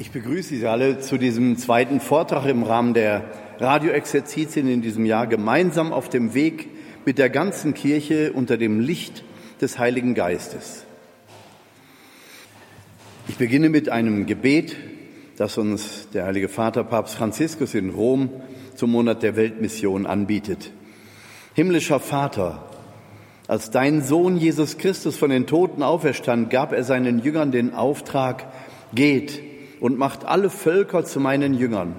Ich begrüße Sie alle zu diesem zweiten Vortrag im Rahmen der Radioexerzitien in diesem Jahr gemeinsam auf dem Weg mit der ganzen Kirche unter dem Licht des Heiligen Geistes. Ich beginne mit einem Gebet, das uns der Heilige Vater Papst Franziskus in Rom zum Monat der Weltmission anbietet. Himmlischer Vater, als dein Sohn Jesus Christus von den Toten auferstand, gab er seinen Jüngern den Auftrag, geht und macht alle Völker zu meinen Jüngern.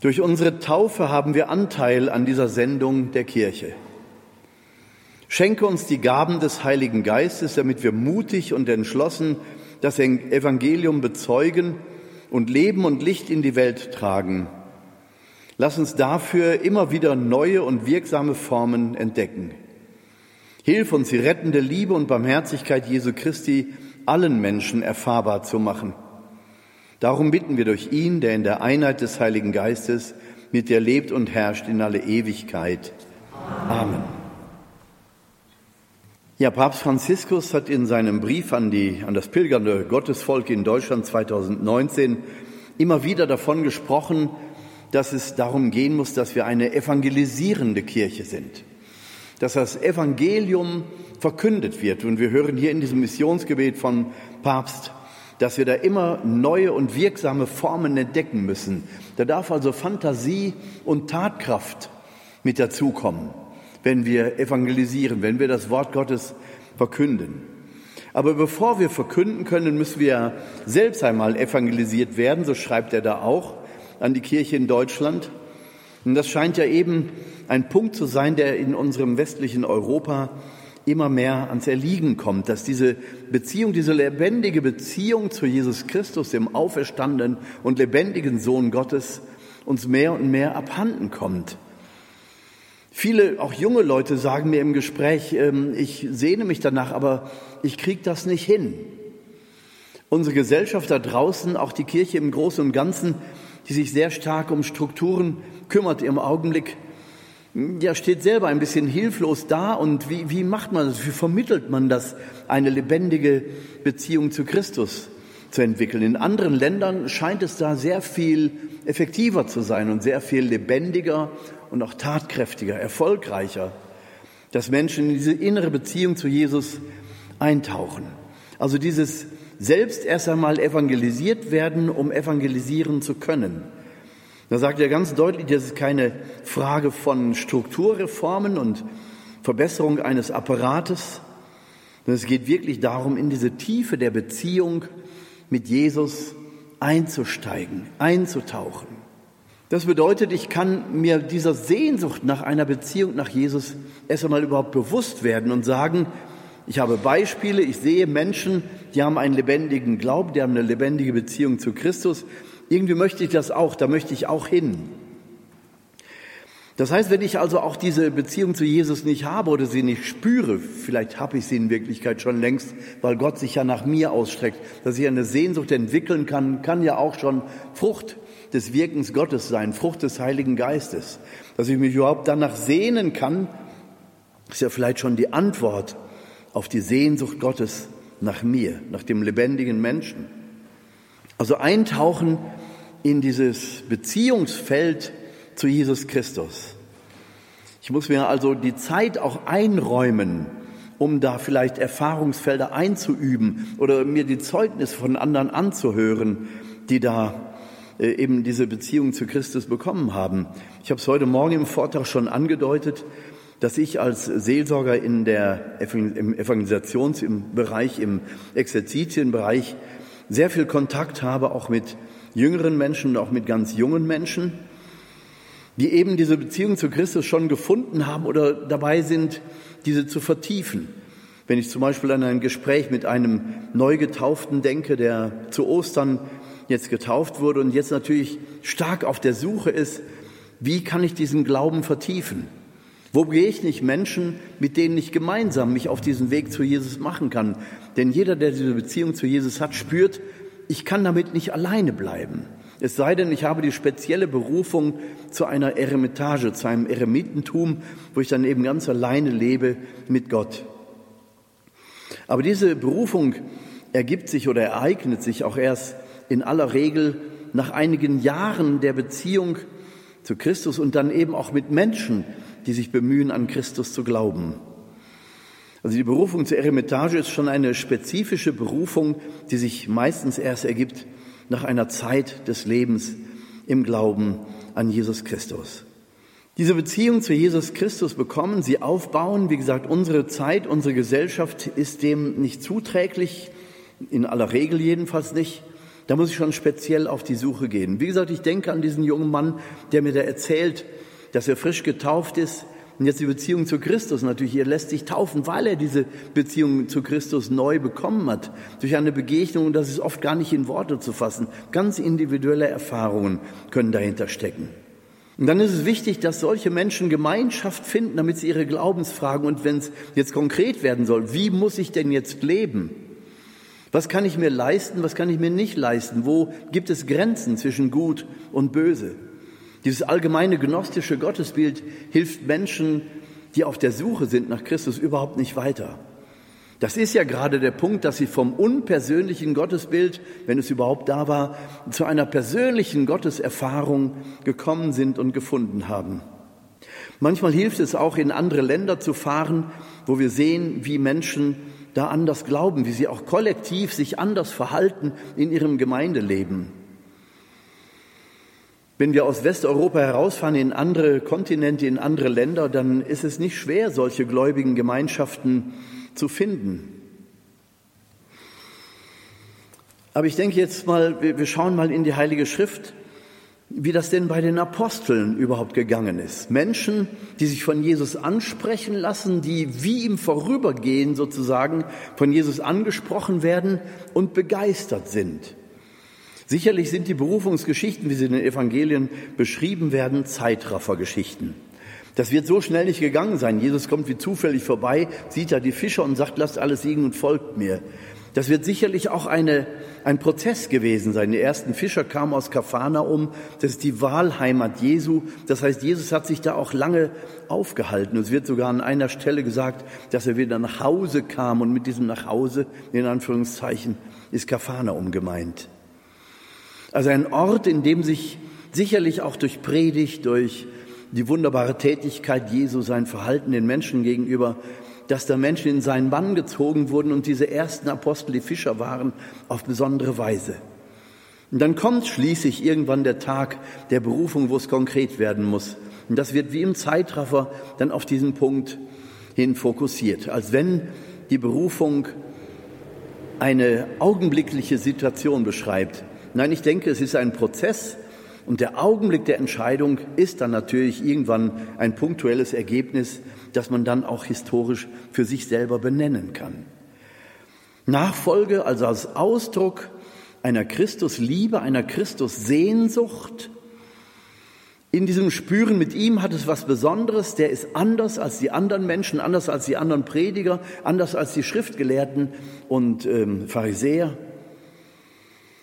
Durch unsere Taufe haben wir Anteil an dieser Sendung der Kirche. Schenke uns die Gaben des Heiligen Geistes, damit wir mutig und entschlossen das Evangelium bezeugen und Leben und Licht in die Welt tragen. Lass uns dafür immer wieder neue und wirksame Formen entdecken. Hilf uns, die rettende Liebe und Barmherzigkeit Jesu Christi allen Menschen erfahrbar zu machen. Darum bitten wir durch ihn, der in der Einheit des Heiligen Geistes mit dir lebt und herrscht in alle Ewigkeit. Amen. Ja, Papst Franziskus hat in seinem Brief an, die, an das pilgernde Gottesvolk in Deutschland 2019 immer wieder davon gesprochen, dass es darum gehen muss, dass wir eine evangelisierende Kirche sind, dass das Evangelium verkündet wird. Und wir hören hier in diesem Missionsgebet von Papst dass wir da immer neue und wirksame Formen entdecken müssen. Da darf also Fantasie und Tatkraft mit dazukommen, wenn wir evangelisieren, wenn wir das Wort Gottes verkünden. Aber bevor wir verkünden können, müssen wir selbst einmal evangelisiert werden, so schreibt er da auch an die Kirche in Deutschland. Und das scheint ja eben ein Punkt zu sein, der in unserem westlichen Europa immer mehr ans Erliegen kommt, dass diese Beziehung, diese lebendige Beziehung zu Jesus Christus, dem auferstandenen und lebendigen Sohn Gottes, uns mehr und mehr abhanden kommt. Viele, auch junge Leute, sagen mir im Gespräch, ähm, ich sehne mich danach, aber ich kriege das nicht hin. Unsere Gesellschaft da draußen, auch die Kirche im Großen und Ganzen, die sich sehr stark um Strukturen kümmert im Augenblick, ja, steht selber ein bisschen hilflos da und wie, wie macht man das, wie vermittelt man das, eine lebendige Beziehung zu Christus zu entwickeln. In anderen Ländern scheint es da sehr viel effektiver zu sein und sehr viel lebendiger und auch tatkräftiger, erfolgreicher, dass Menschen in diese innere Beziehung zu Jesus eintauchen. Also dieses selbst erst einmal evangelisiert werden, um evangelisieren zu können. Da sagt er ganz deutlich, das ist keine Frage von Strukturreformen und Verbesserung eines Apparates, sondern es geht wirklich darum, in diese Tiefe der Beziehung mit Jesus einzusteigen, einzutauchen. Das bedeutet, ich kann mir dieser Sehnsucht nach einer Beziehung nach Jesus erst einmal überhaupt bewusst werden und sagen, ich habe Beispiele, ich sehe Menschen, die haben einen lebendigen Glauben, die haben eine lebendige Beziehung zu Christus irgendwie möchte ich das auch, da möchte ich auch hin. Das heißt, wenn ich also auch diese Beziehung zu Jesus nicht habe oder sie nicht spüre, vielleicht habe ich sie in Wirklichkeit schon längst, weil Gott sich ja nach mir ausstreckt, dass ich eine Sehnsucht entwickeln kann, kann ja auch schon Frucht des Wirkens Gottes sein, Frucht des Heiligen Geistes. Dass ich mich überhaupt danach sehnen kann, ist ja vielleicht schon die Antwort auf die Sehnsucht Gottes nach mir, nach dem lebendigen Menschen. Also eintauchen in dieses Beziehungsfeld zu Jesus Christus. Ich muss mir also die Zeit auch einräumen, um da vielleicht Erfahrungsfelder einzuüben oder mir die Zeugnisse von anderen anzuhören, die da äh, eben diese Beziehung zu Christus bekommen haben. Ich habe es heute Morgen im Vortrag schon angedeutet, dass ich als Seelsorger in der, im Evangelisationsbereich, im Exerzitienbereich sehr viel Kontakt habe, auch mit jüngeren Menschen und auch mit ganz jungen Menschen, die eben diese Beziehung zu Christus schon gefunden haben oder dabei sind, diese zu vertiefen. Wenn ich zum Beispiel an ein Gespräch mit einem Neugetauften denke, der zu Ostern jetzt getauft wurde und jetzt natürlich stark auf der Suche ist, wie kann ich diesen Glauben vertiefen? Wo gehe ich nicht Menschen, mit denen ich gemeinsam mich auf diesen Weg zu Jesus machen kann? Denn jeder, der diese Beziehung zu Jesus hat, spürt, ich kann damit nicht alleine bleiben. Es sei denn, ich habe die spezielle Berufung zu einer Eremitage, zu einem Eremitentum, wo ich dann eben ganz alleine lebe mit Gott. Aber diese Berufung ergibt sich oder ereignet sich auch erst in aller Regel nach einigen Jahren der Beziehung zu Christus und dann eben auch mit Menschen, die sich bemühen, an Christus zu glauben. Also die Berufung zur Eremitage ist schon eine spezifische Berufung, die sich meistens erst ergibt nach einer Zeit des Lebens im Glauben an Jesus Christus. Diese Beziehung zu Jesus Christus bekommen, sie aufbauen. Wie gesagt, unsere Zeit, unsere Gesellschaft ist dem nicht zuträglich, in aller Regel jedenfalls nicht. Da muss ich schon speziell auf die Suche gehen. Wie gesagt, ich denke an diesen jungen Mann, der mir da erzählt, dass er frisch getauft ist, und jetzt die Beziehung zu Christus natürlich, er lässt sich taufen, weil er diese Beziehung zu Christus neu bekommen hat. Durch eine Begegnung, und das ist oft gar nicht in Worte zu fassen. Ganz individuelle Erfahrungen können dahinter stecken. Und dann ist es wichtig, dass solche Menschen Gemeinschaft finden, damit sie ihre Glaubensfragen und wenn es jetzt konkret werden soll, wie muss ich denn jetzt leben? Was kann ich mir leisten, was kann ich mir nicht leisten? Wo gibt es Grenzen zwischen Gut und Böse? Dieses allgemeine gnostische Gottesbild hilft Menschen, die auf der Suche sind nach Christus, überhaupt nicht weiter. Das ist ja gerade der Punkt, dass sie vom unpersönlichen Gottesbild, wenn es überhaupt da war, zu einer persönlichen Gotteserfahrung gekommen sind und gefunden haben. Manchmal hilft es auch, in andere Länder zu fahren, wo wir sehen, wie Menschen da anders glauben, wie sie auch kollektiv sich anders verhalten in ihrem Gemeindeleben. Wenn wir aus Westeuropa herausfahren in andere Kontinente, in andere Länder, dann ist es nicht schwer, solche gläubigen Gemeinschaften zu finden. Aber ich denke jetzt mal, wir schauen mal in die Heilige Schrift, wie das denn bei den Aposteln überhaupt gegangen ist. Menschen, die sich von Jesus ansprechen lassen, die wie im Vorübergehen sozusagen von Jesus angesprochen werden und begeistert sind. Sicherlich sind die Berufungsgeschichten, wie sie in den Evangelien beschrieben werden, Zeitraffergeschichten. Das wird so schnell nicht gegangen sein. Jesus kommt wie zufällig vorbei, sieht da die Fischer und sagt, lasst alles liegen und folgt mir. Das wird sicherlich auch eine, ein Prozess gewesen sein. Die ersten Fischer kamen aus Kafanaum. Das ist die Wahlheimat Jesu. Das heißt, Jesus hat sich da auch lange aufgehalten. Es wird sogar an einer Stelle gesagt, dass er wieder nach Hause kam. Und mit diesem nach Hause, in Anführungszeichen, ist Kafanaum gemeint. Also ein Ort, in dem sich sicherlich auch durch Predigt, durch die wunderbare Tätigkeit Jesu, sein Verhalten den Menschen gegenüber, dass da Menschen in seinen Bann gezogen wurden und diese ersten Apostel, die Fischer waren, auf besondere Weise. Und dann kommt schließlich irgendwann der Tag der Berufung, wo es konkret werden muss. Und das wird wie im Zeitraffer dann auf diesen Punkt hin fokussiert, als wenn die Berufung eine augenblickliche Situation beschreibt, Nein, ich denke, es ist ein Prozess und der Augenblick der Entscheidung ist dann natürlich irgendwann ein punktuelles Ergebnis, das man dann auch historisch für sich selber benennen kann. Nachfolge also als Ausdruck einer Christusliebe, einer Christussehnsucht. In diesem Spüren mit ihm hat es was Besonderes, der ist anders als die anderen Menschen, anders als die anderen Prediger, anders als die Schriftgelehrten und ähm, Pharisäer.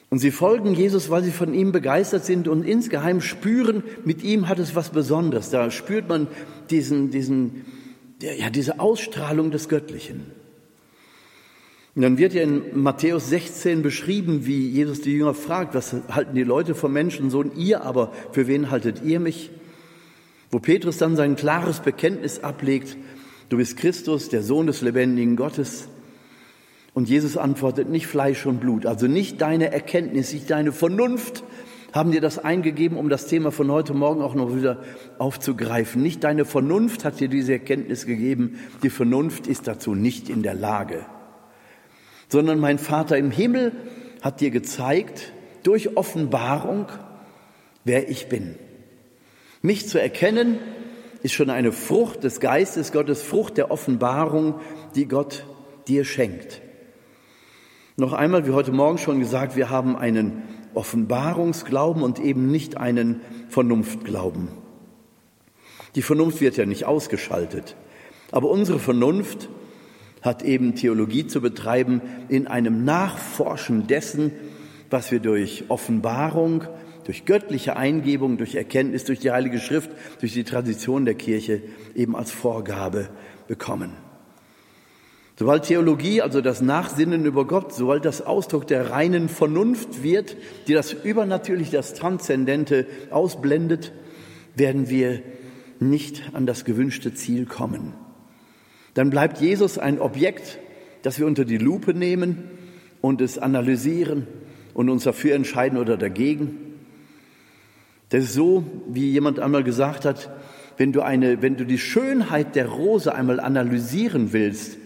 Und sie folgen Jesus, weil sie von ihm begeistert sind und insgeheim spüren, mit ihm hat es was Besonderes. Da spürt man diesen, diesen, ja, diese Ausstrahlung des Göttlichen. Und dann wird ja in Matthäus 16 beschrieben, wie Jesus die Jünger fragt, was halten die Leute vom Menschensohn? Ihr aber, für wen haltet ihr mich? Wo Petrus dann sein klares Bekenntnis ablegt, du bist Christus, der Sohn des lebendigen Gottes. Und Jesus antwortet, nicht Fleisch und Blut, also nicht deine Erkenntnis, nicht deine Vernunft haben dir das eingegeben, um das Thema von heute Morgen auch noch wieder aufzugreifen. Nicht deine Vernunft hat dir diese Erkenntnis gegeben, die Vernunft ist dazu nicht in der Lage, sondern mein Vater im Himmel hat dir gezeigt, durch Offenbarung, wer ich bin. Mich zu erkennen, ist schon eine Frucht des Geistes Gottes, Frucht der Offenbarung, die Gott dir schenkt. Noch einmal, wie heute Morgen schon gesagt, wir haben einen Offenbarungsglauben und eben nicht einen Vernunftglauben. Die Vernunft wird ja nicht ausgeschaltet, aber unsere Vernunft hat eben Theologie zu betreiben in einem Nachforschen dessen, was wir durch Offenbarung, durch göttliche Eingebung, durch Erkenntnis, durch die Heilige Schrift, durch die Tradition der Kirche eben als Vorgabe bekommen. Sobald Theologie, also das Nachsinnen über Gott, sobald das Ausdruck der reinen Vernunft wird, die das Übernatürliche, das Transzendente ausblendet, werden wir nicht an das gewünschte Ziel kommen. Dann bleibt Jesus ein Objekt, das wir unter die Lupe nehmen und es analysieren und uns dafür entscheiden oder dagegen. Das ist so, wie jemand einmal gesagt hat, wenn du, eine, wenn du die Schönheit der Rose einmal analysieren willst,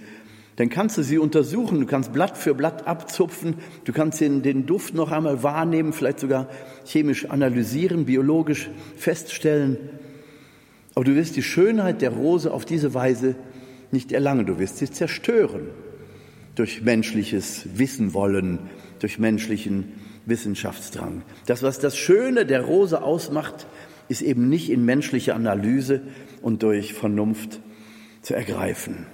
dann kannst du sie untersuchen, du kannst Blatt für Blatt abzupfen, du kannst den, den Duft noch einmal wahrnehmen, vielleicht sogar chemisch analysieren, biologisch feststellen. Aber du wirst die Schönheit der Rose auf diese Weise nicht erlangen, du wirst sie zerstören durch menschliches Wissen wollen, durch menschlichen Wissenschaftsdrang. Das, was das Schöne der Rose ausmacht, ist eben nicht in menschlicher Analyse und durch Vernunft zu ergreifen.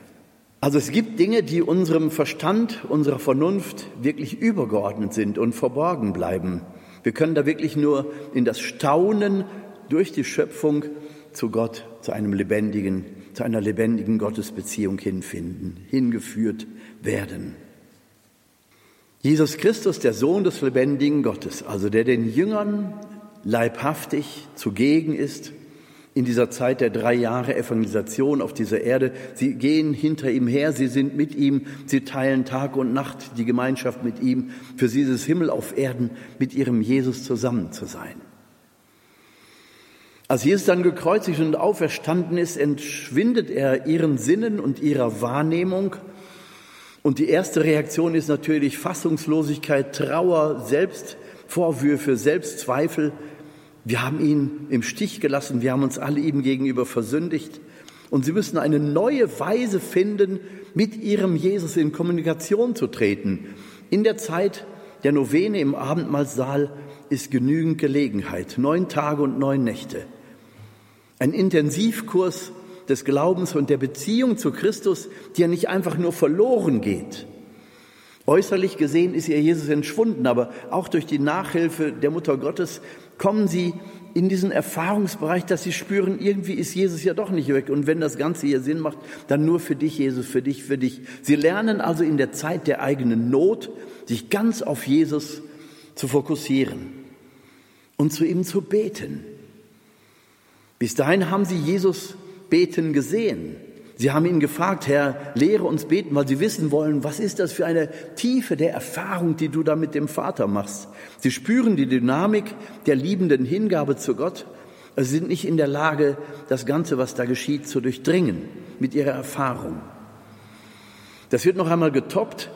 Also es gibt Dinge, die unserem Verstand, unserer Vernunft wirklich übergeordnet sind und verborgen bleiben. Wir können da wirklich nur in das Staunen durch die Schöpfung zu Gott, zu einem lebendigen, zu einer lebendigen Gottesbeziehung hinfinden, hingeführt werden. Jesus Christus, der Sohn des lebendigen Gottes, also der den Jüngern leibhaftig zugegen ist, in dieser Zeit der drei Jahre Evangelisation auf dieser Erde. Sie gehen hinter ihm her, sie sind mit ihm, sie teilen Tag und Nacht die Gemeinschaft mit ihm. Für sie ist es Himmel auf Erden, mit ihrem Jesus zusammen zu sein. Als Jesus dann gekreuzigt und auferstanden ist, entschwindet er ihren Sinnen und ihrer Wahrnehmung. Und die erste Reaktion ist natürlich Fassungslosigkeit, Trauer, Selbstvorwürfe, Selbstzweifel. Wir haben ihn im Stich gelassen, wir haben uns alle ihm gegenüber versündigt. Und sie müssen eine neue Weise finden, mit ihrem Jesus in Kommunikation zu treten. In der Zeit der Novene im Abendmahlsaal ist genügend Gelegenheit. Neun Tage und neun Nächte. Ein Intensivkurs des Glaubens und der Beziehung zu Christus, die ja nicht einfach nur verloren geht. Äußerlich gesehen ist ihr Jesus entschwunden, aber auch durch die Nachhilfe der Mutter Gottes kommen sie in diesen Erfahrungsbereich, dass sie spüren, irgendwie ist Jesus ja doch nicht weg. Und wenn das Ganze hier Sinn macht, dann nur für dich, Jesus, für dich, für dich. Sie lernen also in der Zeit der eigenen Not, sich ganz auf Jesus zu fokussieren und zu ihm zu beten. Bis dahin haben sie Jesus beten gesehen. Sie haben ihn gefragt, Herr, lehre uns beten, weil sie wissen wollen, was ist das für eine Tiefe der Erfahrung, die du da mit dem Vater machst. Sie spüren die Dynamik der liebenden Hingabe zu Gott. Sie sind nicht in der Lage, das Ganze, was da geschieht, zu durchdringen mit ihrer Erfahrung. Das wird noch einmal getoppt,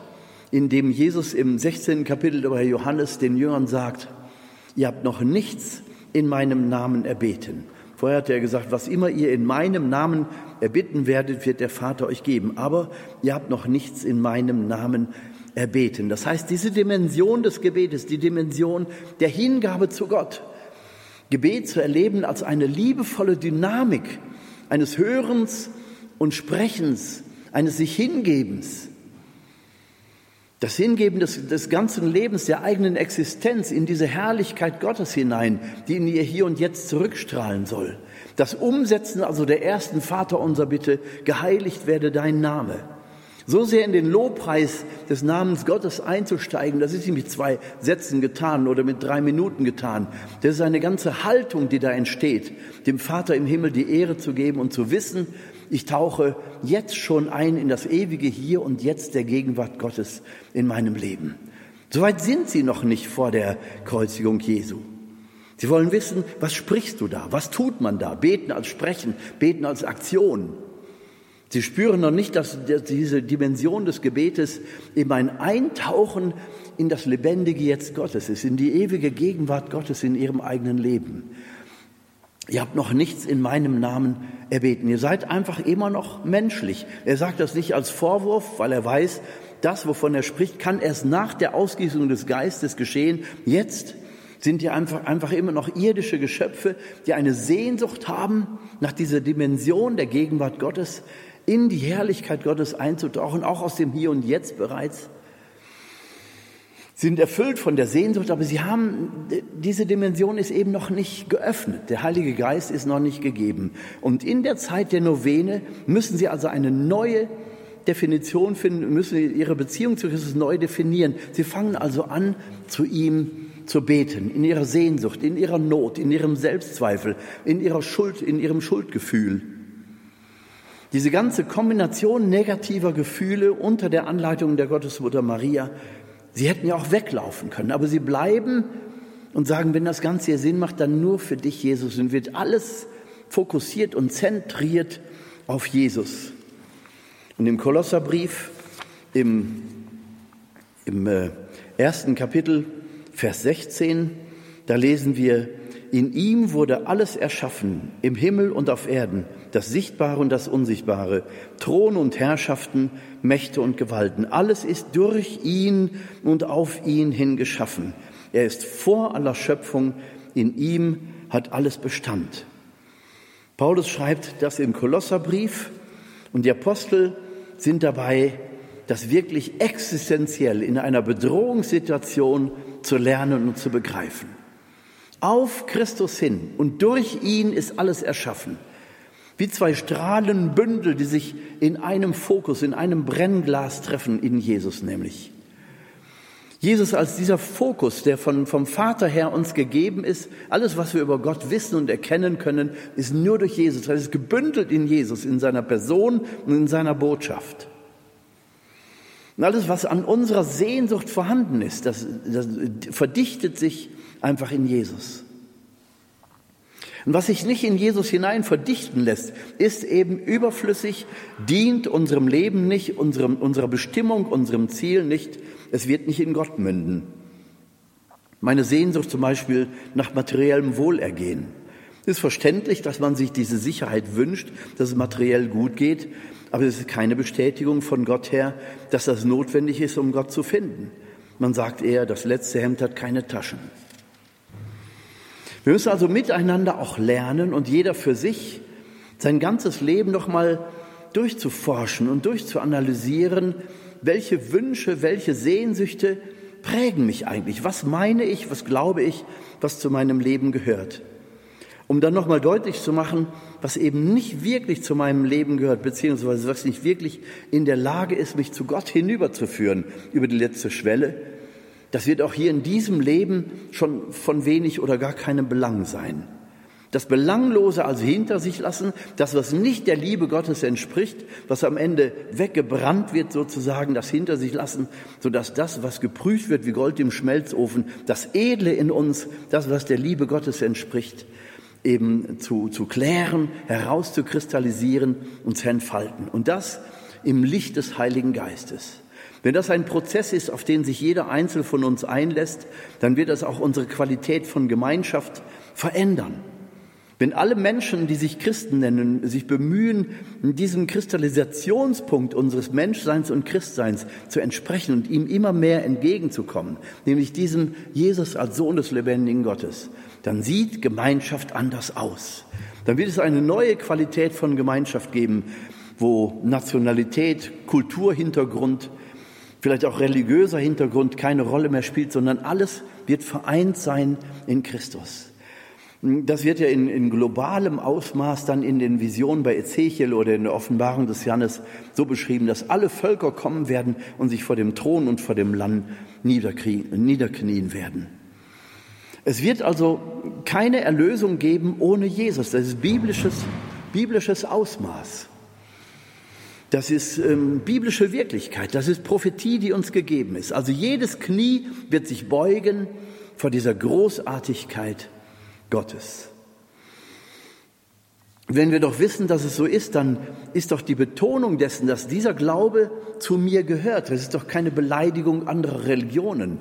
indem Jesus im 16. Kapitel über Johannes den Jüngern sagt, ihr habt noch nichts in meinem Namen erbeten. Vorher hat er gesagt, was immer ihr in meinem Namen erbitten werdet, wird der Vater euch geben. Aber ihr habt noch nichts in meinem Namen erbeten. Das heißt, diese Dimension des Gebetes, die Dimension der Hingabe zu Gott, Gebet zu erleben als eine liebevolle Dynamik eines Hörens und Sprechens, eines sich Hingebens, das Hingeben des, des ganzen Lebens, der eigenen Existenz in diese Herrlichkeit Gottes hinein, die in ihr hier und jetzt zurückstrahlen soll. Das Umsetzen also der ersten Vater unser Bitte, geheiligt werde dein Name. So sehr in den Lobpreis des Namens Gottes einzusteigen, das ist nicht mit zwei Sätzen getan oder mit drei Minuten getan. Das ist eine ganze Haltung, die da entsteht, dem Vater im Himmel die Ehre zu geben und zu wissen, ich tauche jetzt schon ein in das ewige Hier und Jetzt der Gegenwart Gottes in meinem Leben. Soweit sind sie noch nicht vor der Kreuzigung Jesu. Sie wollen wissen, was sprichst du da? Was tut man da? Beten als Sprechen, beten als Aktion. Sie spüren noch nicht, dass diese Dimension des Gebetes eben ein Eintauchen in das lebendige Jetzt Gottes ist, in die ewige Gegenwart Gottes in ihrem eigenen Leben. Ihr habt noch nichts in meinem Namen erbeten. Ihr seid einfach immer noch menschlich. Er sagt das nicht als Vorwurf, weil er weiß, das, wovon er spricht, kann erst nach der Ausgießung des Geistes geschehen. Jetzt sind ihr einfach, einfach immer noch irdische Geschöpfe, die eine Sehnsucht haben, nach dieser Dimension der Gegenwart Gottes, in die Herrlichkeit Gottes einzutauchen, auch aus dem Hier und Jetzt bereits sind erfüllt von der Sehnsucht, aber sie haben, diese Dimension ist eben noch nicht geöffnet. Der Heilige Geist ist noch nicht gegeben. Und in der Zeit der Novene müssen sie also eine neue Definition finden, müssen ihre Beziehung zu Christus neu definieren. Sie fangen also an, zu ihm zu beten, in ihrer Sehnsucht, in ihrer Not, in ihrem Selbstzweifel, in ihrer Schuld, in ihrem Schuldgefühl. Diese ganze Kombination negativer Gefühle unter der Anleitung der Gottesmutter Maria, sie hätten ja auch weglaufen können, aber sie bleiben und sagen, wenn das Ganze hier Sinn macht, dann nur für dich, Jesus, und wird alles fokussiert und zentriert auf Jesus. Und im Kolosserbrief, im, im äh, ersten Kapitel, Vers 16, da lesen wir, in ihm wurde alles erschaffen, im Himmel und auf Erden, das Sichtbare und das Unsichtbare, Thron und Herrschaften, Mächte und Gewalten. Alles ist durch ihn und auf ihn hin geschaffen. Er ist vor aller Schöpfung, in ihm hat alles Bestand. Paulus schreibt das im Kolosserbrief und die Apostel sind dabei, das wirklich existenziell in einer Bedrohungssituation zu lernen und zu begreifen. Auf Christus hin und durch ihn ist alles erschaffen. Wie zwei Strahlenbündel, die sich in einem Fokus, in einem Brennglas treffen, in Jesus nämlich. Jesus als dieser Fokus, der von, vom Vater her uns gegeben ist, alles, was wir über Gott wissen und erkennen können, ist nur durch Jesus. Das ist gebündelt in Jesus, in seiner Person und in seiner Botschaft. Und alles, was an unserer Sehnsucht vorhanden ist, das, das verdichtet sich einfach in Jesus. Und was sich nicht in Jesus hinein verdichten lässt, ist eben überflüssig, dient unserem Leben nicht, unserem, unserer Bestimmung, unserem Ziel nicht es wird nicht in Gott münden. Meine Sehnsucht zum Beispiel nach materiellem Wohlergehen. Es ist verständlich, dass man sich diese Sicherheit wünscht, dass es materiell gut geht, aber es ist keine Bestätigung von Gott her, dass das notwendig ist, um Gott zu finden. Man sagt eher, das letzte Hemd hat keine Taschen. Wir müssen also miteinander auch lernen und jeder für sich sein ganzes Leben noch mal durchzuforschen und durchzuanalysieren, welche Wünsche, welche Sehnsüchte prägen mich eigentlich? Was meine ich, was glaube ich, was zu meinem Leben gehört? Um dann nochmal deutlich zu machen, was eben nicht wirklich zu meinem Leben gehört, beziehungsweise was nicht wirklich in der Lage ist, mich zu Gott hinüberzuführen über die letzte Schwelle, das wird auch hier in diesem Leben schon von wenig oder gar keinem Belang sein. Das Belanglose also hinter sich lassen, das, was nicht der Liebe Gottes entspricht, was am Ende weggebrannt wird sozusagen, das hinter sich lassen, sodass das, was geprüft wird wie Gold im Schmelzofen, das Edle in uns, das, was der Liebe Gottes entspricht, eben zu, zu klären, herauszukristallisieren und zu entfalten. Und das im Licht des Heiligen Geistes. Wenn das ein Prozess ist, auf den sich jeder Einzelne von uns einlässt, dann wird das auch unsere Qualität von Gemeinschaft verändern. Wenn alle Menschen, die sich Christen nennen, sich bemühen, diesem Kristallisationspunkt unseres Menschseins und Christseins zu entsprechen und ihm immer mehr entgegenzukommen, nämlich diesem Jesus als Sohn des lebendigen Gottes, dann sieht Gemeinschaft anders aus. Dann wird es eine neue Qualität von Gemeinschaft geben, wo Nationalität, Kulturhintergrund, vielleicht auch religiöser Hintergrund keine Rolle mehr spielt, sondern alles wird vereint sein in Christus. Das wird ja in, in, globalem Ausmaß dann in den Visionen bei Ezechiel oder in der Offenbarung des Johannes so beschrieben, dass alle Völker kommen werden und sich vor dem Thron und vor dem Land niederknien werden. Es wird also keine Erlösung geben ohne Jesus. Das ist biblisches, biblisches Ausmaß. Das ist ähm, biblische Wirklichkeit. Das ist Prophetie, die uns gegeben ist. Also jedes Knie wird sich beugen vor dieser Großartigkeit Gottes. Wenn wir doch wissen, dass es so ist, dann ist doch die Betonung dessen, dass dieser Glaube zu mir gehört. Das ist doch keine Beleidigung anderer Religionen.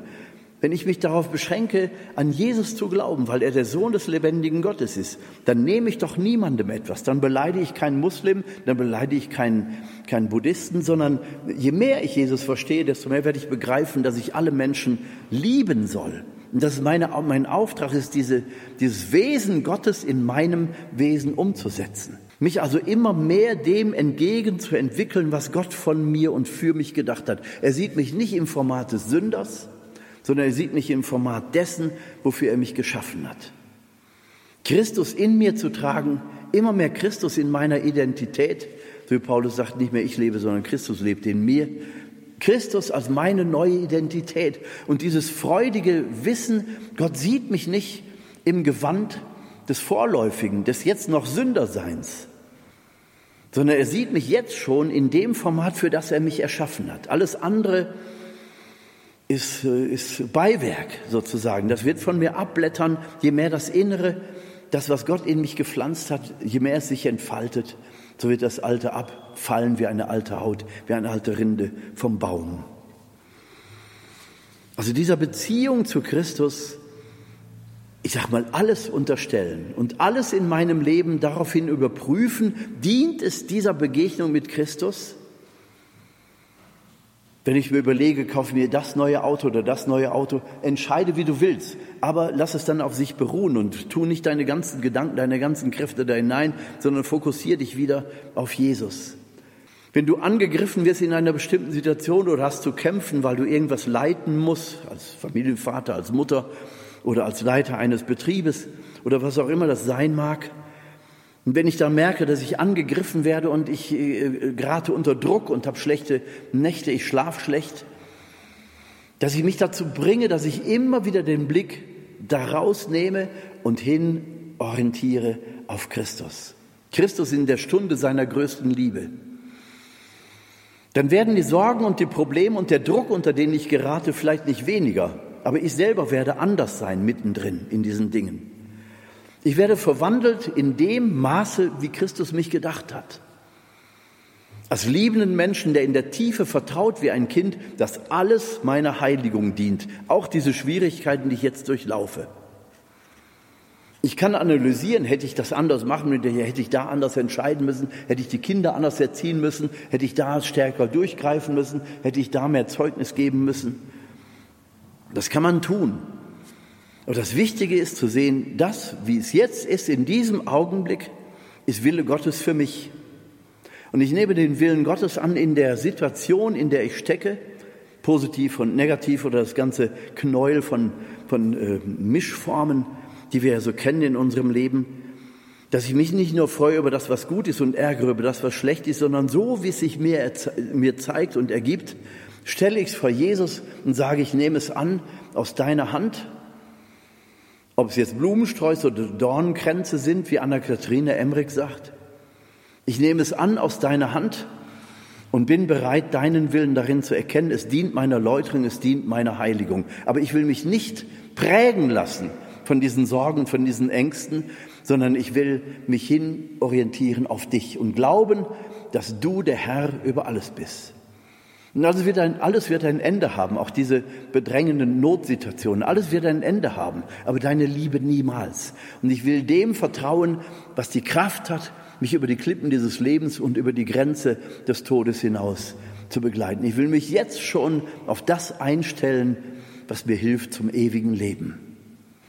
Wenn ich mich darauf beschränke, an Jesus zu glauben, weil er der Sohn des lebendigen Gottes ist, dann nehme ich doch niemandem etwas. Dann beleidige ich keinen Muslim, dann beleidige ich keinen, keinen Buddhisten, sondern je mehr ich Jesus verstehe, desto mehr werde ich begreifen, dass ich alle Menschen lieben soll und dass meine, mein Auftrag ist, diese, dieses Wesen Gottes in meinem Wesen umzusetzen. Mich also immer mehr dem entgegenzuentwickeln, was Gott von mir und für mich gedacht hat. Er sieht mich nicht im Format des Sünders, sondern er sieht mich im Format dessen, wofür er mich geschaffen hat. Christus in mir zu tragen, immer mehr Christus in meiner Identität, So wie Paulus sagt, nicht mehr ich lebe, sondern Christus lebt in mir. Christus als meine neue Identität. Und dieses freudige Wissen, Gott sieht mich nicht im Gewand des Vorläufigen, des jetzt noch Sünderseins, sondern er sieht mich jetzt schon in dem Format, für das er mich erschaffen hat. Alles andere ist, äh, ist Beiwerk sozusagen. Das wird von mir abblättern, je mehr das Innere, das, was Gott in mich gepflanzt hat, je mehr es sich entfaltet, so wird das Alte abfallen wie eine alte Haut, wie eine alte Rinde vom Baum. Also dieser Beziehung zu Christus ich sag mal, alles unterstellen und alles in meinem Leben daraufhin überprüfen, dient es dieser Begegnung mit Christus? Wenn ich mir überlege, kaufe mir das neue Auto oder das neue Auto, entscheide, wie du willst, aber lass es dann auf sich beruhen und tu nicht deine ganzen Gedanken, deine ganzen Kräfte da hinein, sondern fokussiere dich wieder auf Jesus. Wenn du angegriffen wirst in einer bestimmten Situation oder hast zu kämpfen, weil du irgendwas leiten musst, als Familienvater, als Mutter, oder als Leiter eines Betriebes oder was auch immer das sein mag. Und wenn ich dann merke, dass ich angegriffen werde und ich äh, gerate unter Druck und habe schlechte Nächte, ich schlaf schlecht, dass ich mich dazu bringe, dass ich immer wieder den Blick daraus nehme und hin orientiere auf Christus. Christus in der Stunde seiner größten Liebe. Dann werden die Sorgen und die Probleme und der Druck, unter denen ich gerate, vielleicht nicht weniger, aber ich selber werde anders sein mittendrin in diesen Dingen. Ich werde verwandelt in dem Maße, wie Christus mich gedacht hat. Als liebenden Menschen, der in der Tiefe vertraut wie ein Kind, dass alles meiner Heiligung dient, auch diese Schwierigkeiten, die ich jetzt durchlaufe. Ich kann analysieren, hätte ich das anders machen müssen, hätte ich da anders entscheiden müssen, hätte ich die Kinder anders erziehen müssen, hätte ich da stärker durchgreifen müssen, hätte ich da mehr Zeugnis geben müssen. Das kann man tun. Aber das Wichtige ist zu sehen, das, wie es jetzt ist, in diesem Augenblick, ist Wille Gottes für mich. Und ich nehme den Willen Gottes an in der Situation, in der ich stecke, positiv und negativ oder das ganze Knäuel von, von äh, Mischformen, die wir ja so kennen in unserem Leben, dass ich mich nicht nur freue über das, was gut ist und ärgere über das, was schlecht ist, sondern so, wie es sich mir, mir zeigt und ergibt, stelle ich es vor Jesus und sage, ich nehme es an aus deiner Hand. Ob es jetzt Blumensträuße oder Dornenkränze sind, wie Anna-Katharina Emmerich sagt. Ich nehme es an aus deiner Hand und bin bereit, deinen Willen darin zu erkennen. Es dient meiner Läuterung, es dient meiner Heiligung. Aber ich will mich nicht prägen lassen von diesen Sorgen, von diesen Ängsten, sondern ich will mich hin orientieren auf dich und glauben, dass du der Herr über alles bist. Und alles wird, ein, alles wird ein Ende haben, auch diese bedrängenden Notsituationen, alles wird ein Ende haben, aber deine Liebe niemals. Und ich will dem vertrauen, was die Kraft hat, mich über die Klippen dieses Lebens und über die Grenze des Todes hinaus zu begleiten. Ich will mich jetzt schon auf das einstellen, was mir hilft zum ewigen Leben.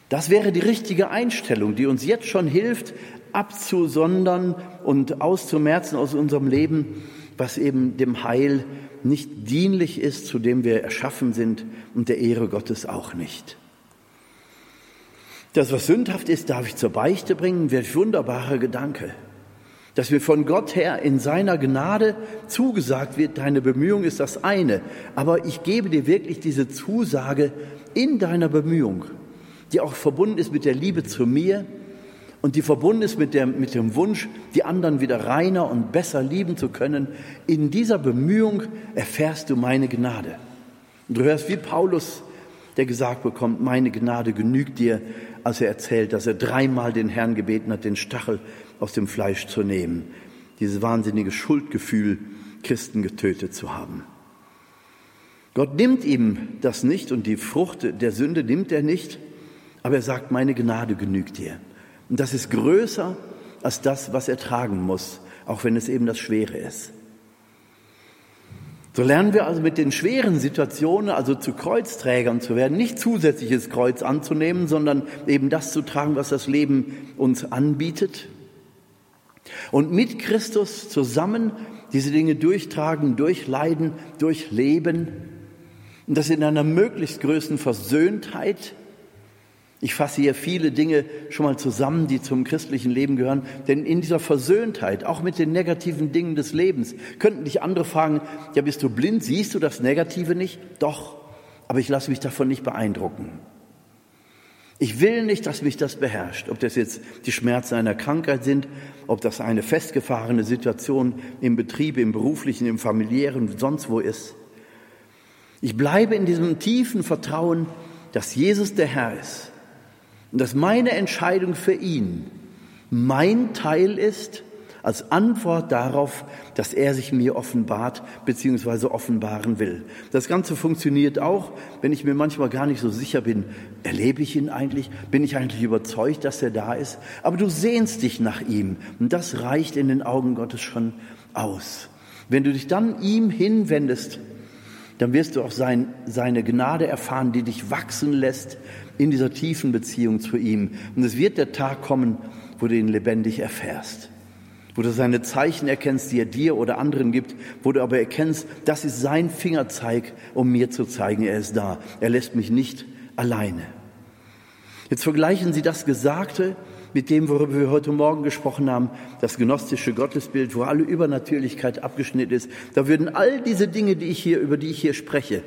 Das wäre die richtige Einstellung, die uns jetzt schon hilft, abzusondern und auszumerzen aus unserem Leben, was eben dem Heil nicht dienlich ist, zu dem wir erschaffen sind und der Ehre Gottes auch nicht. Das, was sündhaft ist, darf ich zur Beichte bringen, wird wunderbarer Gedanke. Dass mir von Gott her in seiner Gnade zugesagt wird, deine Bemühung ist das eine, aber ich gebe dir wirklich diese Zusage in deiner Bemühung, die auch verbunden ist mit der Liebe zu mir und die verbunden ist mit, der, mit dem Wunsch, die anderen wieder reiner und besser lieben zu können, in dieser Bemühung erfährst du meine Gnade. Und du hörst wie Paulus, der gesagt bekommt, meine Gnade genügt dir, als er erzählt, dass er dreimal den Herrn gebeten hat, den Stachel aus dem Fleisch zu nehmen. Dieses wahnsinnige Schuldgefühl, Christen getötet zu haben. Gott nimmt ihm das nicht und die Frucht der Sünde nimmt er nicht, aber er sagt, meine Gnade genügt dir. Und das ist größer als das, was er tragen muss, auch wenn es eben das Schwere ist. So lernen wir also mit den schweren Situationen, also zu Kreuzträgern zu werden, nicht zusätzliches Kreuz anzunehmen, sondern eben das zu tragen, was das Leben uns anbietet. Und mit Christus zusammen diese Dinge durchtragen, durchleiden, durchleben. Und das in einer möglichst größten Versöhntheit Ich fasse hier viele Dinge schon mal zusammen, die zum christlichen Leben gehören. Denn in dieser Versöhntheit, auch mit den negativen Dingen des Lebens, könnten dich andere fragen, ja, bist du blind? Siehst du das Negative nicht? Doch, aber ich lasse mich davon nicht beeindrucken. Ich will nicht, dass mich das beherrscht, ob das jetzt die Schmerzen einer Krankheit sind, ob das eine festgefahrene Situation im Betrieb, im beruflichen, im familiären, sonst wo ist. Ich bleibe in diesem tiefen Vertrauen, dass Jesus der Herr ist und dass meine Entscheidung für ihn mein Teil ist als Antwort darauf, dass er sich mir offenbart bzw. offenbaren will. Das Ganze funktioniert auch, wenn ich mir manchmal gar nicht so sicher bin, erlebe ich ihn eigentlich? Bin ich eigentlich überzeugt, dass er da ist? Aber du sehnst dich nach ihm und das reicht in den Augen Gottes schon aus. Wenn du dich dann ihm hinwendest, dann wirst du auch sein, seine Gnade erfahren, die dich wachsen lässt in dieser tiefen Beziehung zu ihm. Und es wird der Tag kommen, wo du ihn lebendig erfährst. Wo du seine Zeichen erkennst, die er dir oder anderen gibt, wo du aber erkennst, das ist sein Fingerzeig, um mir zu zeigen, er ist da. Er lässt mich nicht alleine. Jetzt vergleichen Sie das Gesagte mit dem, worüber wir heute Morgen gesprochen haben, das gnostische Gottesbild, wo alle Übernatürlichkeit abgeschnitten ist. Da würden all diese Dinge, die ich hier, über die ich hier spreche,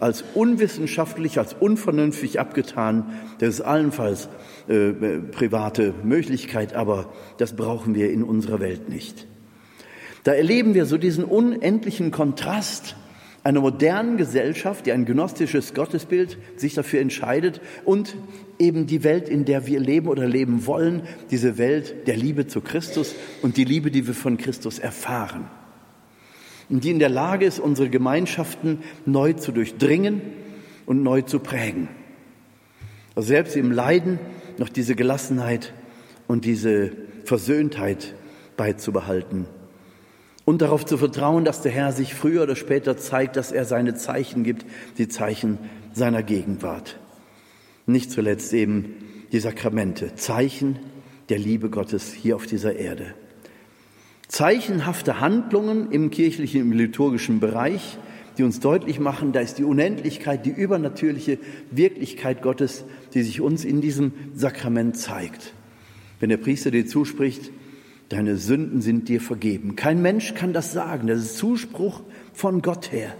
als unwissenschaftlich, als unvernünftig abgetan. Das ist allenfalls äh, private Möglichkeit, aber das brauchen wir in unserer Welt nicht. Da erleben wir so diesen unendlichen Kontrast einer modernen Gesellschaft, die ein gnostisches Gottesbild sich dafür entscheidet und eben die Welt, in der wir leben oder leben wollen, diese Welt der Liebe zu Christus und die Liebe, die wir von Christus erfahren die in der Lage ist, unsere Gemeinschaften neu zu durchdringen und neu zu prägen. Also selbst im Leiden noch diese Gelassenheit und diese Versöhntheit beizubehalten und darauf zu vertrauen, dass der Herr sich früher oder später zeigt, dass er seine Zeichen gibt, die Zeichen seiner Gegenwart. Nicht zuletzt eben die Sakramente, Zeichen der Liebe Gottes hier auf dieser Erde. Zeichenhafte Handlungen im kirchlichen, im liturgischen Bereich, die uns deutlich machen, da ist die Unendlichkeit, die übernatürliche Wirklichkeit Gottes, die sich uns in diesem Sakrament zeigt. Wenn der Priester dir zuspricht, deine Sünden sind dir vergeben. Kein Mensch kann das sagen, das ist Zuspruch von Gott her.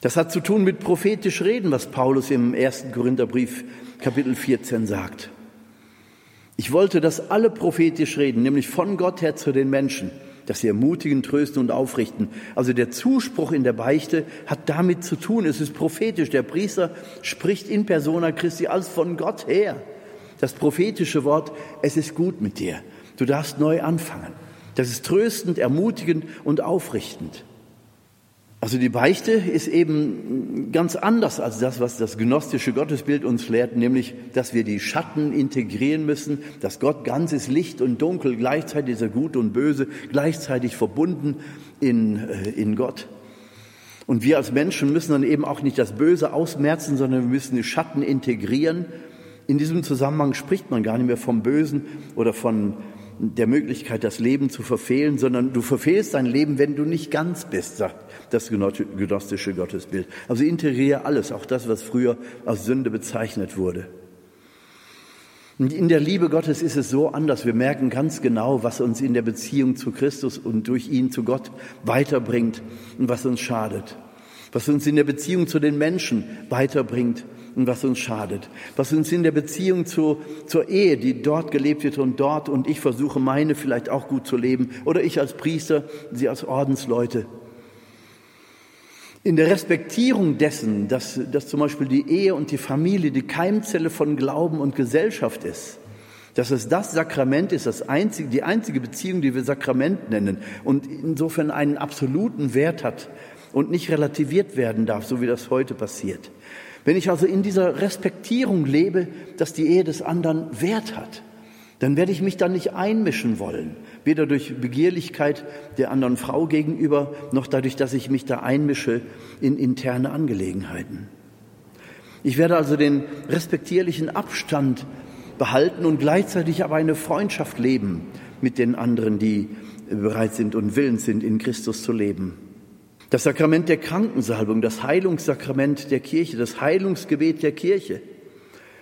Das hat zu tun mit prophetisch Reden, was Paulus im ersten Korintherbrief Kapitel 14 sagt. Ich wollte, dass alle prophetisch reden, nämlich von Gott her zu den Menschen, dass sie ermutigen, trösten und aufrichten. Also der Zuspruch in der Beichte hat damit zu tun, es ist prophetisch. Der Priester spricht in persona Christi als von Gott her. Das prophetische Wort, es ist gut mit dir. Du darfst neu anfangen. Das ist tröstend, ermutigend und aufrichtend. Also die Beichte ist eben ganz anders als das, was das gnostische Gottesbild uns lehrt, nämlich, dass wir die Schatten integrieren müssen, dass Gott ganz ist Licht und Dunkel, gleichzeitig ist gut und böse, gleichzeitig verbunden in, äh, in Gott. Und wir als Menschen müssen dann eben auch nicht das Böse ausmerzen, sondern wir müssen die Schatten integrieren. In diesem Zusammenhang spricht man gar nicht mehr vom Bösen oder von der Möglichkeit, das Leben zu verfehlen, sondern du verfehlst dein Leben, wenn du nicht ganz bist, sagt das gnostische Gottesbild. Also integriere alles, auch das, was früher als Sünde bezeichnet wurde. Und in der Liebe Gottes ist es so anders. Wir merken ganz genau, was uns in der Beziehung zu Christus und durch ihn zu Gott weiterbringt und was uns schadet. Was uns in der Beziehung zu den Menschen weiterbringt und was uns schadet. Was uns in der Beziehung zu, zur Ehe, die dort gelebt wird und dort und ich versuche meine vielleicht auch gut zu leben oder ich als Priester, sie als Ordensleute. In der Respektierung dessen, dass, dass zum Beispiel die Ehe und die Familie die Keimzelle von Glauben und Gesellschaft ist, dass es das Sakrament ist, das einzige, die einzige Beziehung, die wir Sakrament nennen und insofern einen absoluten Wert hat und nicht relativiert werden darf, so wie das heute passiert. Wenn ich also in dieser Respektierung lebe, dass die Ehe des anderen Wert hat, dann werde ich mich dann nicht einmischen wollen, weder durch Begierlichkeit der anderen Frau gegenüber, noch dadurch, dass ich mich da einmische in interne Angelegenheiten. Ich werde also den respektierlichen Abstand behalten und gleichzeitig aber eine Freundschaft leben mit den anderen, die bereit sind und willens sind, in Christus zu leben. Das Sakrament der Krankensalbung, das Heilungssakrament der Kirche, das Heilungsgebet der Kirche.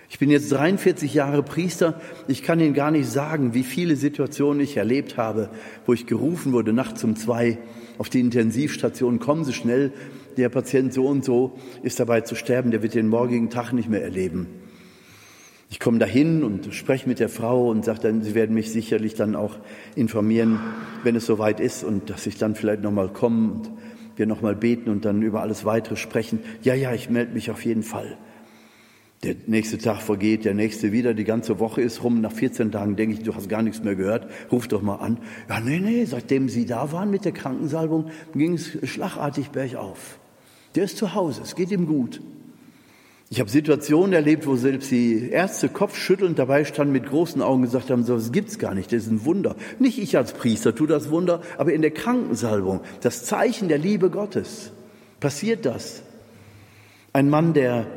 Ich bin jetzt 43 Jahre Priester. Ich kann Ihnen gar nicht sagen, wie viele Situationen ich erlebt habe, wo ich gerufen wurde, nachts um zwei auf die Intensivstation. Kommen Sie schnell, der Patient so und so ist dabei zu sterben, der wird den morgigen Tag nicht mehr erleben. Ich komme dahin und spreche mit der Frau und sage dann, sie werden mich sicherlich dann auch informieren, wenn es soweit ist und dass ich dann vielleicht nochmal komme und wir nochmal beten und dann über alles weitere sprechen. Ja, ja, ich melde mich auf jeden Fall. Der nächste Tag vergeht, der nächste wieder, die ganze Woche ist rum. Nach 14 Tagen denke ich, du hast gar nichts mehr gehört. Ruf doch mal an. Ja, nee, nee, seitdem Sie da waren mit der Krankensalbung, ging es schlagartig bergauf. Der ist zu Hause, es geht ihm gut. Ich habe Situationen erlebt, wo selbst die Ärzte kopfschüttelnd dabei standen, mit großen Augen gesagt haben, so was gibt's gar nicht, das ist ein Wunder. Nicht ich als Priester tue das Wunder, aber in der Krankensalbung, das Zeichen der Liebe Gottes, passiert das. Ein Mann, der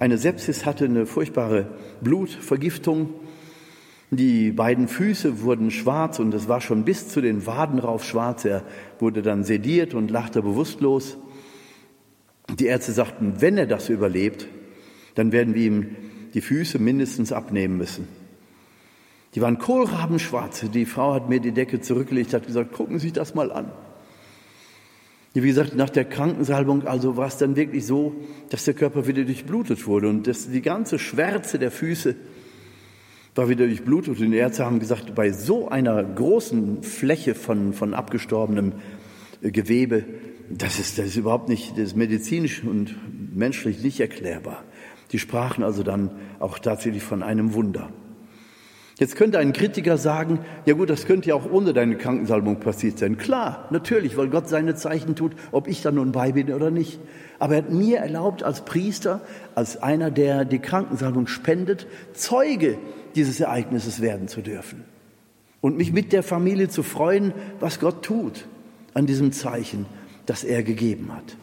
eine Sepsis hatte, eine furchtbare Blutvergiftung. Die beiden Füße wurden schwarz und es war schon bis zu den Waden rauf schwarz. Er wurde dann sediert und lachte bewusstlos. Die Ärzte sagten, wenn er das überlebt, dann werden wir ihm die Füße mindestens abnehmen müssen. Die waren kohlrabenschwarz. Die Frau hat mir die Decke zurückgelegt, hat gesagt, gucken Sie sich das mal an. Wie gesagt, nach der Krankensalbung also war es dann wirklich so, dass der Körper wieder durchblutet wurde und dass die ganze Schwärze der Füße war wieder durchblutet. Und die Ärzte haben gesagt, bei so einer großen Fläche von, von abgestorbenem äh, Gewebe, das ist, das ist überhaupt nicht, das ist medizinisch und menschlich nicht erklärbar. Die sprachen also dann auch tatsächlich von einem Wunder. Jetzt könnte ein Kritiker sagen, ja gut, das könnte ja auch ohne deine Krankensalbung passiert sein. Klar, natürlich, weil Gott seine Zeichen tut, ob ich da nun bei bin oder nicht. Aber er hat mir erlaubt, als Priester, als einer, der die Krankensalbung spendet, Zeuge dieses Ereignisses werden zu dürfen. Und mich mit der Familie zu freuen, was Gott tut an diesem Zeichen, das er gegeben hat.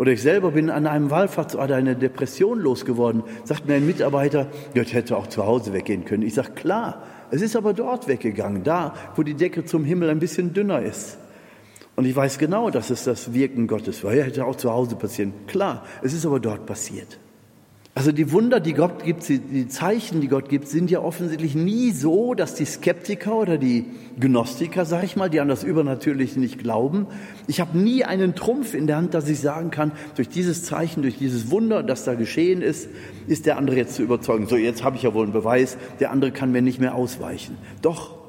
Oder ich selber bin an einem Wallfahrtsort eine Depression losgeworden. Sagt mir ein Mitarbeiter, das hätte auch zu Hause weggehen können. Ich sage, klar, es ist aber dort weggegangen, da, wo die Decke zum Himmel ein bisschen dünner ist. Und ich weiß genau, dass es das Wirken Gottes war. Ja, hätte auch zu Hause passieren. Klar, es ist aber dort passiert. Also die Wunder, die Gott gibt, die Zeichen, die Gott gibt, sind ja offensichtlich nie so, dass die Skeptiker oder die Gnostiker, sag ich mal, die an das Übernatürliche nicht glauben, ich habe nie einen Trumpf in der Hand, dass ich sagen kann, durch dieses Zeichen, durch dieses Wunder, das da geschehen ist, ist der andere jetzt zu überzeugen. So, jetzt habe ich ja wohl einen Beweis, der andere kann mir nicht mehr ausweichen. Doch,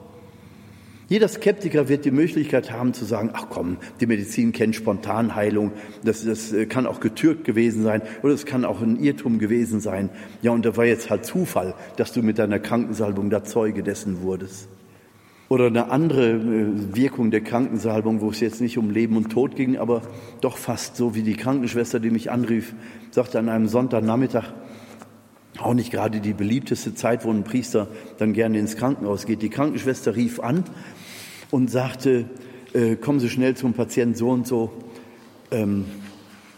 jeder Skeptiker wird die Möglichkeit haben zu sagen, ach komm, die Medizin kennt Spontanheilung, das, das äh, kann auch getürkt gewesen sein oder es kann auch ein Irrtum gewesen sein. Ja, und da war jetzt halt Zufall, dass du mit deiner Krankensalbung da Zeuge dessen wurdest. Oder eine andere äh, Wirkung der Krankensalbung, wo es jetzt nicht um Leben und Tod ging, aber doch fast so wie die Krankenschwester, die mich anrief, sagte an einem Sonntagnachmittag, auch nicht gerade die beliebteste Zeit, wo ein Priester dann gerne ins Krankenhaus geht. Die Krankenschwester rief an und sagte, äh, kommen Sie schnell zum Patienten so und so. Ähm,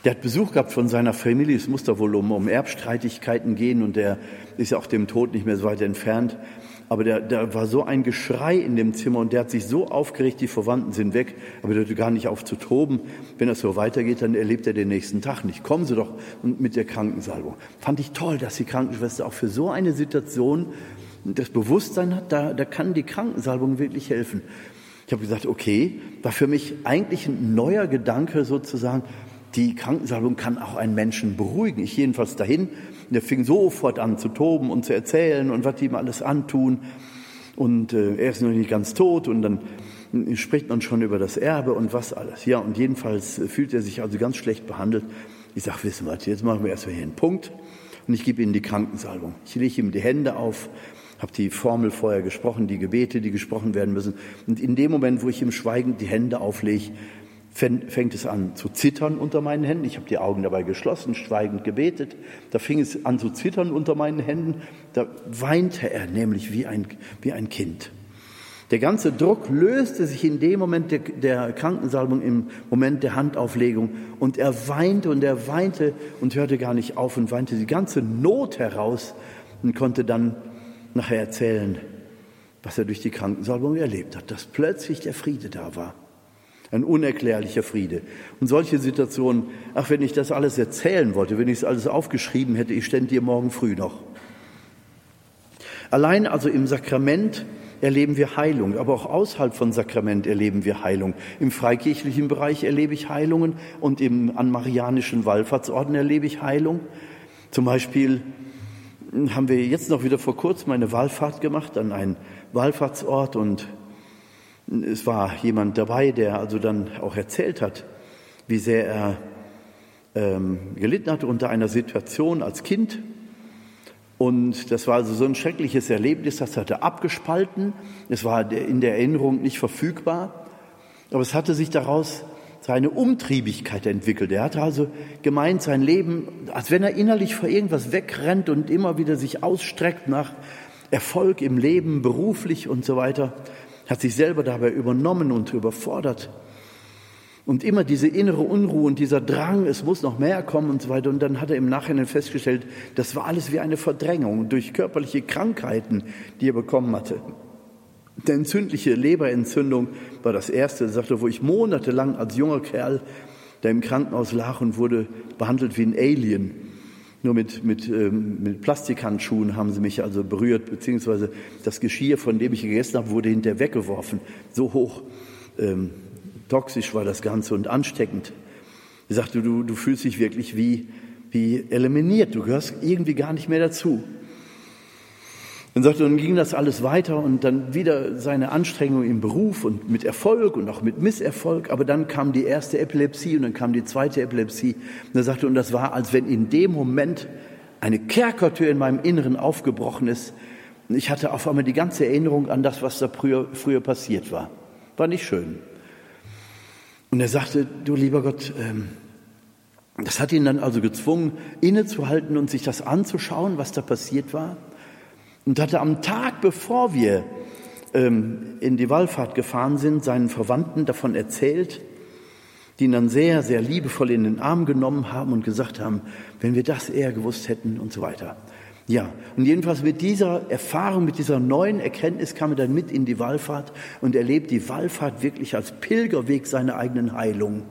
der hat Besuch gehabt von seiner Familie. Es muss da wohl um, um Erbstreitigkeiten gehen und der ist ja auch dem Tod nicht mehr so weit entfernt. Aber da der war so ein Geschrei in dem Zimmer und der hat sich so aufgeregt, die Verwandten sind weg, aber der hörte gar nicht auf zu toben. Wenn das so weitergeht, dann erlebt er den nächsten Tag nicht. Kommen Sie doch mit der Krankensalbung. Fand ich toll, dass die Krankenschwester auch für so eine Situation das Bewusstsein hat, da, da kann die Krankensalbung wirklich helfen. Ich habe gesagt, okay, war für mich eigentlich ein neuer Gedanke sozusagen, die Krankensalbung kann auch einen Menschen beruhigen. Ich jedenfalls dahin. Der fing sofort an zu toben und zu erzählen und was die ihm alles antun. Und äh, er ist noch nicht ganz tot und dann spricht man schon über das Erbe und was alles. Ja, und jedenfalls fühlt er sich also ganz schlecht behandelt. Ich sage, wissen wir, jetzt machen wir erstmal hier einen Punkt und ich gebe Ihnen die Krankensalbung. Ich lege ihm die Hände auf habe die Formel vorher gesprochen, die Gebete, die gesprochen werden müssen. Und in dem Moment, wo ich im Schweigen die Hände auflege, fängt es an zu zittern unter meinen Händen. Ich habe die Augen dabei geschlossen, schweigend gebetet. Da fing es an zu zittern unter meinen Händen. Da weinte er nämlich wie ein, wie ein Kind. Der ganze Druck löste sich in dem Moment der, der Krankensalbung, im Moment der Handauflegung. Und er weinte und er weinte und hörte gar nicht auf und weinte die ganze Not heraus und konnte dann nachher erzählen, was er durch die Krankensalbung erlebt hat, dass plötzlich der Friede da war. Ein unerklärlicher Friede. Und solche Situationen, ach, wenn ich das alles erzählen wollte, wenn ich es alles aufgeschrieben hätte, ich stände hier morgen früh noch. Allein also im Sakrament erleben wir Heilung, aber auch außerhalb von Sakrament erleben wir Heilung. Im freikirchlichen Bereich erlebe ich Heilungen und im an marianischen Wallfahrtsorden erlebe ich Heilung. Zum Beispiel haben wir jetzt noch wieder vor kurzem eine Wallfahrt gemacht an einen Wallfahrtsort und es war jemand dabei, der also dann auch erzählt hat, wie sehr er ähm, gelitten hatte unter einer Situation als Kind. Und das war also so ein schreckliches Erlebnis, das hatte abgespalten. Es war in der Erinnerung nicht verfügbar. Aber es hatte sich daraus seine Umtriebigkeit entwickelt. Er hatte also gemeint, sein Leben, als wenn er innerlich vor irgendwas wegrennt und immer wieder sich ausstreckt nach Erfolg im Leben, beruflich und so weiter, hat sich selber dabei übernommen und überfordert. Und immer diese innere Unruhe und dieser Drang, es muss noch mehr kommen und so weiter. Und dann hat er im Nachhinein festgestellt, das war alles wie eine Verdrängung durch körperliche Krankheiten, die er bekommen hatte. Der entzündliche Leberentzündung war das erste, sagte, wo ich monatelang als junger Kerl, der im Krankenhaus lag und wurde behandelt wie ein Alien. Nur mit, mit, ähm, mit Plastikhandschuhen haben sie mich also berührt, beziehungsweise das Geschirr, von dem ich gegessen habe, wurde hinterher weggeworfen. So hoch ähm, toxisch war das Ganze und ansteckend. Er sagte, du, du fühlst dich wirklich wie, wie eliminiert, du gehörst irgendwie gar nicht mehr dazu. Dann sagte, dann ging das alles weiter und dann wieder seine Anstrengung im Beruf und mit Erfolg und auch mit Misserfolg. Aber dann kam die erste Epilepsie und dann kam die zweite Epilepsie. Und er sagte, und das war, als wenn in dem Moment eine Kerkertür in meinem Inneren aufgebrochen ist. Und ich hatte auf einmal die ganze Erinnerung an das, was da früher, früher passiert war. War nicht schön. Und er sagte, du lieber Gott, ähm, das hat ihn dann also gezwungen, innezuhalten und sich das anzuschauen, was da passiert war und hatte am Tag, bevor wir ähm, in die Wallfahrt gefahren sind, seinen Verwandten davon erzählt, die ihn dann sehr, sehr liebevoll in den Arm genommen haben und gesagt haben, wenn wir das eher gewusst hätten und so weiter. Ja, und jedenfalls mit dieser Erfahrung, mit dieser neuen Erkenntnis kam er dann mit in die Wallfahrt und erlebt die Wallfahrt wirklich als Pilgerweg seiner eigenen Heilung.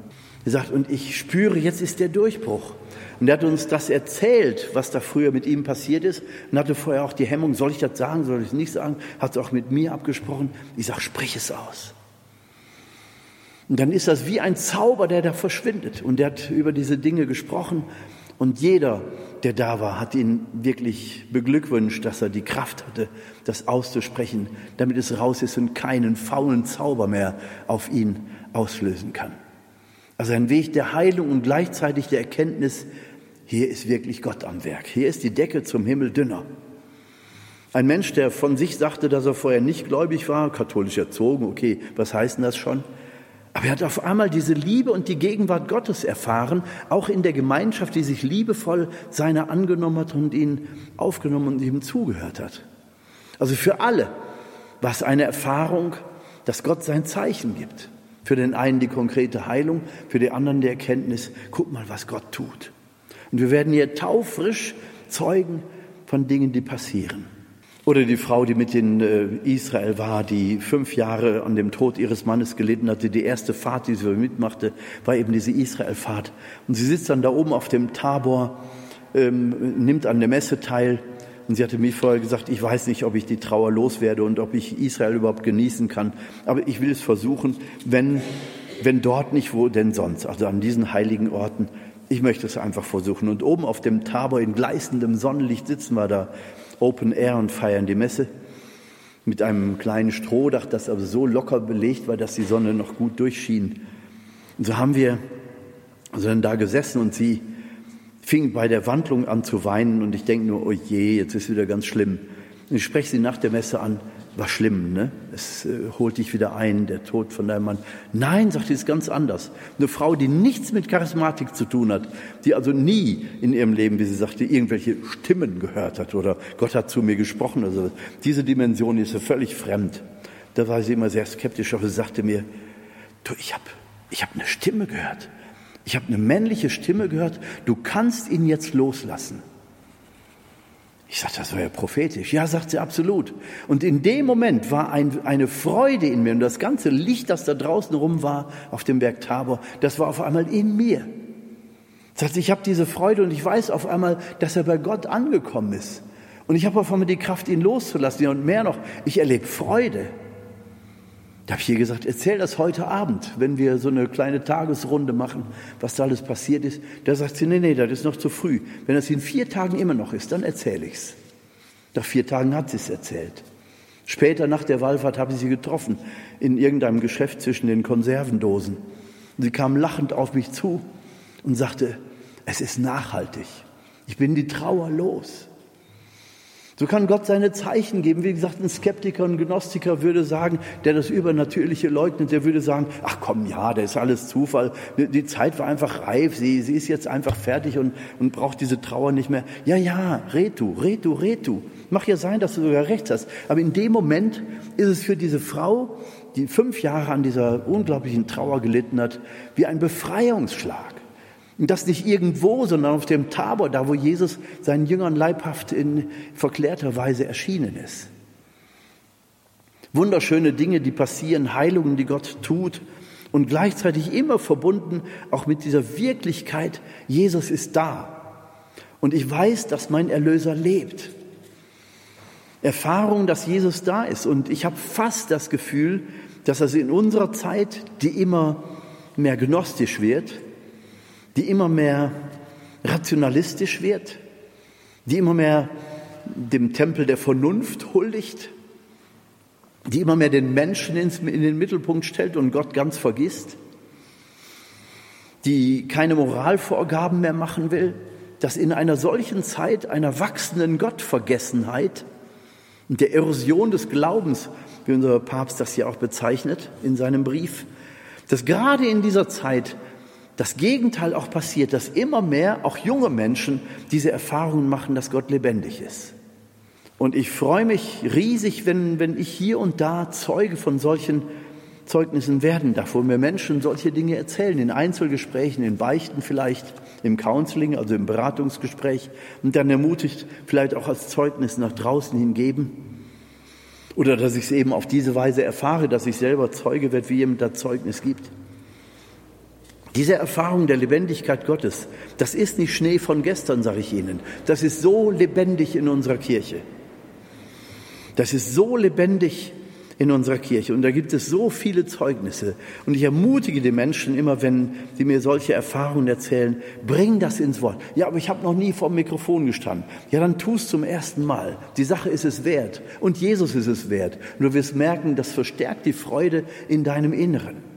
Er sagt, und ich spüre, jetzt ist der Durchbruch. Und er hat uns das erzählt, was da früher mit ihm passiert ist und hatte vorher auch die Hemmung, soll ich das sagen, soll ich es nicht sagen, hat es auch mit mir abgesprochen. Ich sage, sprich es aus. Und dann ist das wie ein Zauber, der da verschwindet. Und er hat über diese Dinge gesprochen und jeder, der da war, hat ihn wirklich beglückwünscht, dass er die Kraft hatte, das auszusprechen, damit es raus ist und keinen faulen Zauber mehr auf ihn auslösen kann. Also ein Weg der Heilung und gleichzeitig der Erkenntnis, hier ist wirklich Gott am Werk. Hier ist die Decke zum Himmel dünner. Ein Mensch, der von sich sagte, dass er vorher nicht gläubig war, katholisch erzogen, okay, was heißt denn das schon? Aber er hat auf einmal diese Liebe und die Gegenwart Gottes erfahren, auch in der Gemeinschaft, die sich liebevoll seiner angenommen hat und ihn aufgenommen und ihm zugehört hat. Also für alle war es eine Erfahrung, dass Gott sein Zeichen gibt. Für den einen die konkrete Heilung, für die anderen die Erkenntnis, guck mal, was Gott tut. Und wir werden hier taufrisch Zeugen von Dingen, die passieren. Oder die Frau, die mit in äh, Israel war, die fünf Jahre an dem Tod ihres Mannes gelitten hatte. Die erste Fahrt, die sie mitmachte, war eben diese Israelfahrt. Und sie sitzt dann da oben auf dem Tabor, ähm, nimmt an der Messe teil. Und sie hatte mir vorher gesagt, ich weiß nicht, ob ich die Trauer loswerde und ob ich Israel überhaupt genießen kann. Aber ich will es versuchen, wenn, wenn dort nicht, wo denn sonst? Also an diesen heiligen Orten ich möchte es einfach versuchen. Und oben auf dem Tabor in gleißendem Sonnenlicht sitzen wir da Open Air und feiern die Messe mit einem kleinen Strohdach, das aber so locker belegt war, dass die Sonne noch gut durchschien. Und so haben wir dann da gesessen und sie fing bei der Wandlung an zu weinen und ich denke nur, oh je, jetzt ist wieder ganz schlimm. Und ich spreche sie nach der Messe an war schlimm, ne? Es äh, holt dich wieder ein, der Tod von deinem Mann. Nein, sagt sie, ist ganz anders. Eine Frau, die nichts mit Charismatik zu tun hat, die also nie in ihrem Leben, wie sie sagte, irgendwelche Stimmen gehört hat oder Gott hat zu mir gesprochen. Also diese Dimension ist ja völlig fremd. Da war sie immer sehr skeptisch, aber sie sagte mir, du, ich habe ich hab eine Stimme gehört. Ich habe eine männliche Stimme gehört. Du kannst ihn jetzt loslassen. Ich sagte, das war ja prophetisch. Ja, sagt sie, absolut. Und in dem Moment war ein, eine Freude in mir und das ganze Licht, das da draußen rum war auf dem Berg Tabor, das war auf einmal in mir. Sagt, ich habe diese Freude und ich weiß auf einmal, dass er bei Gott angekommen ist. Und ich habe auf einmal die Kraft, ihn loszulassen. Und mehr noch, ich erlebe Freude. Habe ich ihr gesagt, erzähl das heute Abend, wenn wir so eine kleine Tagesrunde machen, was da alles passiert ist. Da sagt sie, nee, nee, das ist noch zu früh. Wenn das in vier Tagen immer noch ist, dann erzähle ich's. Nach vier Tagen hat sie es erzählt. Später nach der Wallfahrt habe ich sie getroffen in irgendeinem Geschäft zwischen den Konservendosen. Und sie kam lachend auf mich zu und sagte, es ist nachhaltig. Ich bin die Trauer los. So kann Gott seine Zeichen geben. Wie gesagt, ein Skeptiker, ein Gnostiker würde sagen, der das Übernatürliche leugnet, der würde sagen, ach komm, ja, das ist alles Zufall. Die Zeit war einfach reif. Sie, sie ist jetzt einfach fertig und, und braucht diese Trauer nicht mehr. Ja, ja, retu, retu, retu. Mach ja sein, dass du sogar recht hast. Aber in dem Moment ist es für diese Frau, die fünf Jahre an dieser unglaublichen Trauer gelitten hat, wie ein Befreiungsschlag. Und das nicht irgendwo, sondern auf dem Tabor, da wo Jesus seinen Jüngern leibhaft in verklärter Weise erschienen ist. Wunderschöne Dinge, die passieren, Heilungen, die Gott tut und gleichzeitig immer verbunden auch mit dieser Wirklichkeit, Jesus ist da. Und ich weiß, dass mein Erlöser lebt. Erfahrung, dass Jesus da ist. Und ich habe fast das Gefühl, dass das in unserer Zeit, die immer mehr gnostisch wird, die immer mehr rationalistisch wird, die immer mehr dem Tempel der Vernunft huldigt, die immer mehr den Menschen in den Mittelpunkt stellt und Gott ganz vergisst, die keine Moralvorgaben mehr machen will, dass in einer solchen Zeit einer wachsenden Gottvergessenheit und der Erosion des Glaubens, wie unser Papst das ja auch bezeichnet in seinem Brief, dass gerade in dieser Zeit das Gegenteil auch passiert, dass immer mehr auch junge Menschen diese Erfahrungen machen, dass Gott lebendig ist. Und ich freue mich riesig, wenn, wenn ich hier und da Zeuge von solchen Zeugnissen werden darf, wo mir Menschen solche Dinge erzählen, in Einzelgesprächen, in Beichten vielleicht, im Counseling, also im Beratungsgespräch und dann ermutigt vielleicht auch als Zeugnis nach draußen hingeben. Oder dass ich es eben auf diese Weise erfahre, dass ich selber Zeuge werde, wie jemand da Zeugnis gibt. Diese Erfahrung der Lebendigkeit Gottes, das ist nicht Schnee von gestern, sage ich Ihnen. Das ist so lebendig in unserer Kirche. Das ist so lebendig in unserer Kirche. Und da gibt es so viele Zeugnisse. Und ich ermutige die Menschen immer, wenn sie mir solche Erfahrungen erzählen, bring das ins Wort. Ja, aber ich habe noch nie vor dem Mikrofon gestanden. Ja, dann tu es zum ersten Mal. Die Sache ist es wert. Und Jesus ist es wert. Und du wirst merken, das verstärkt die Freude in deinem Inneren.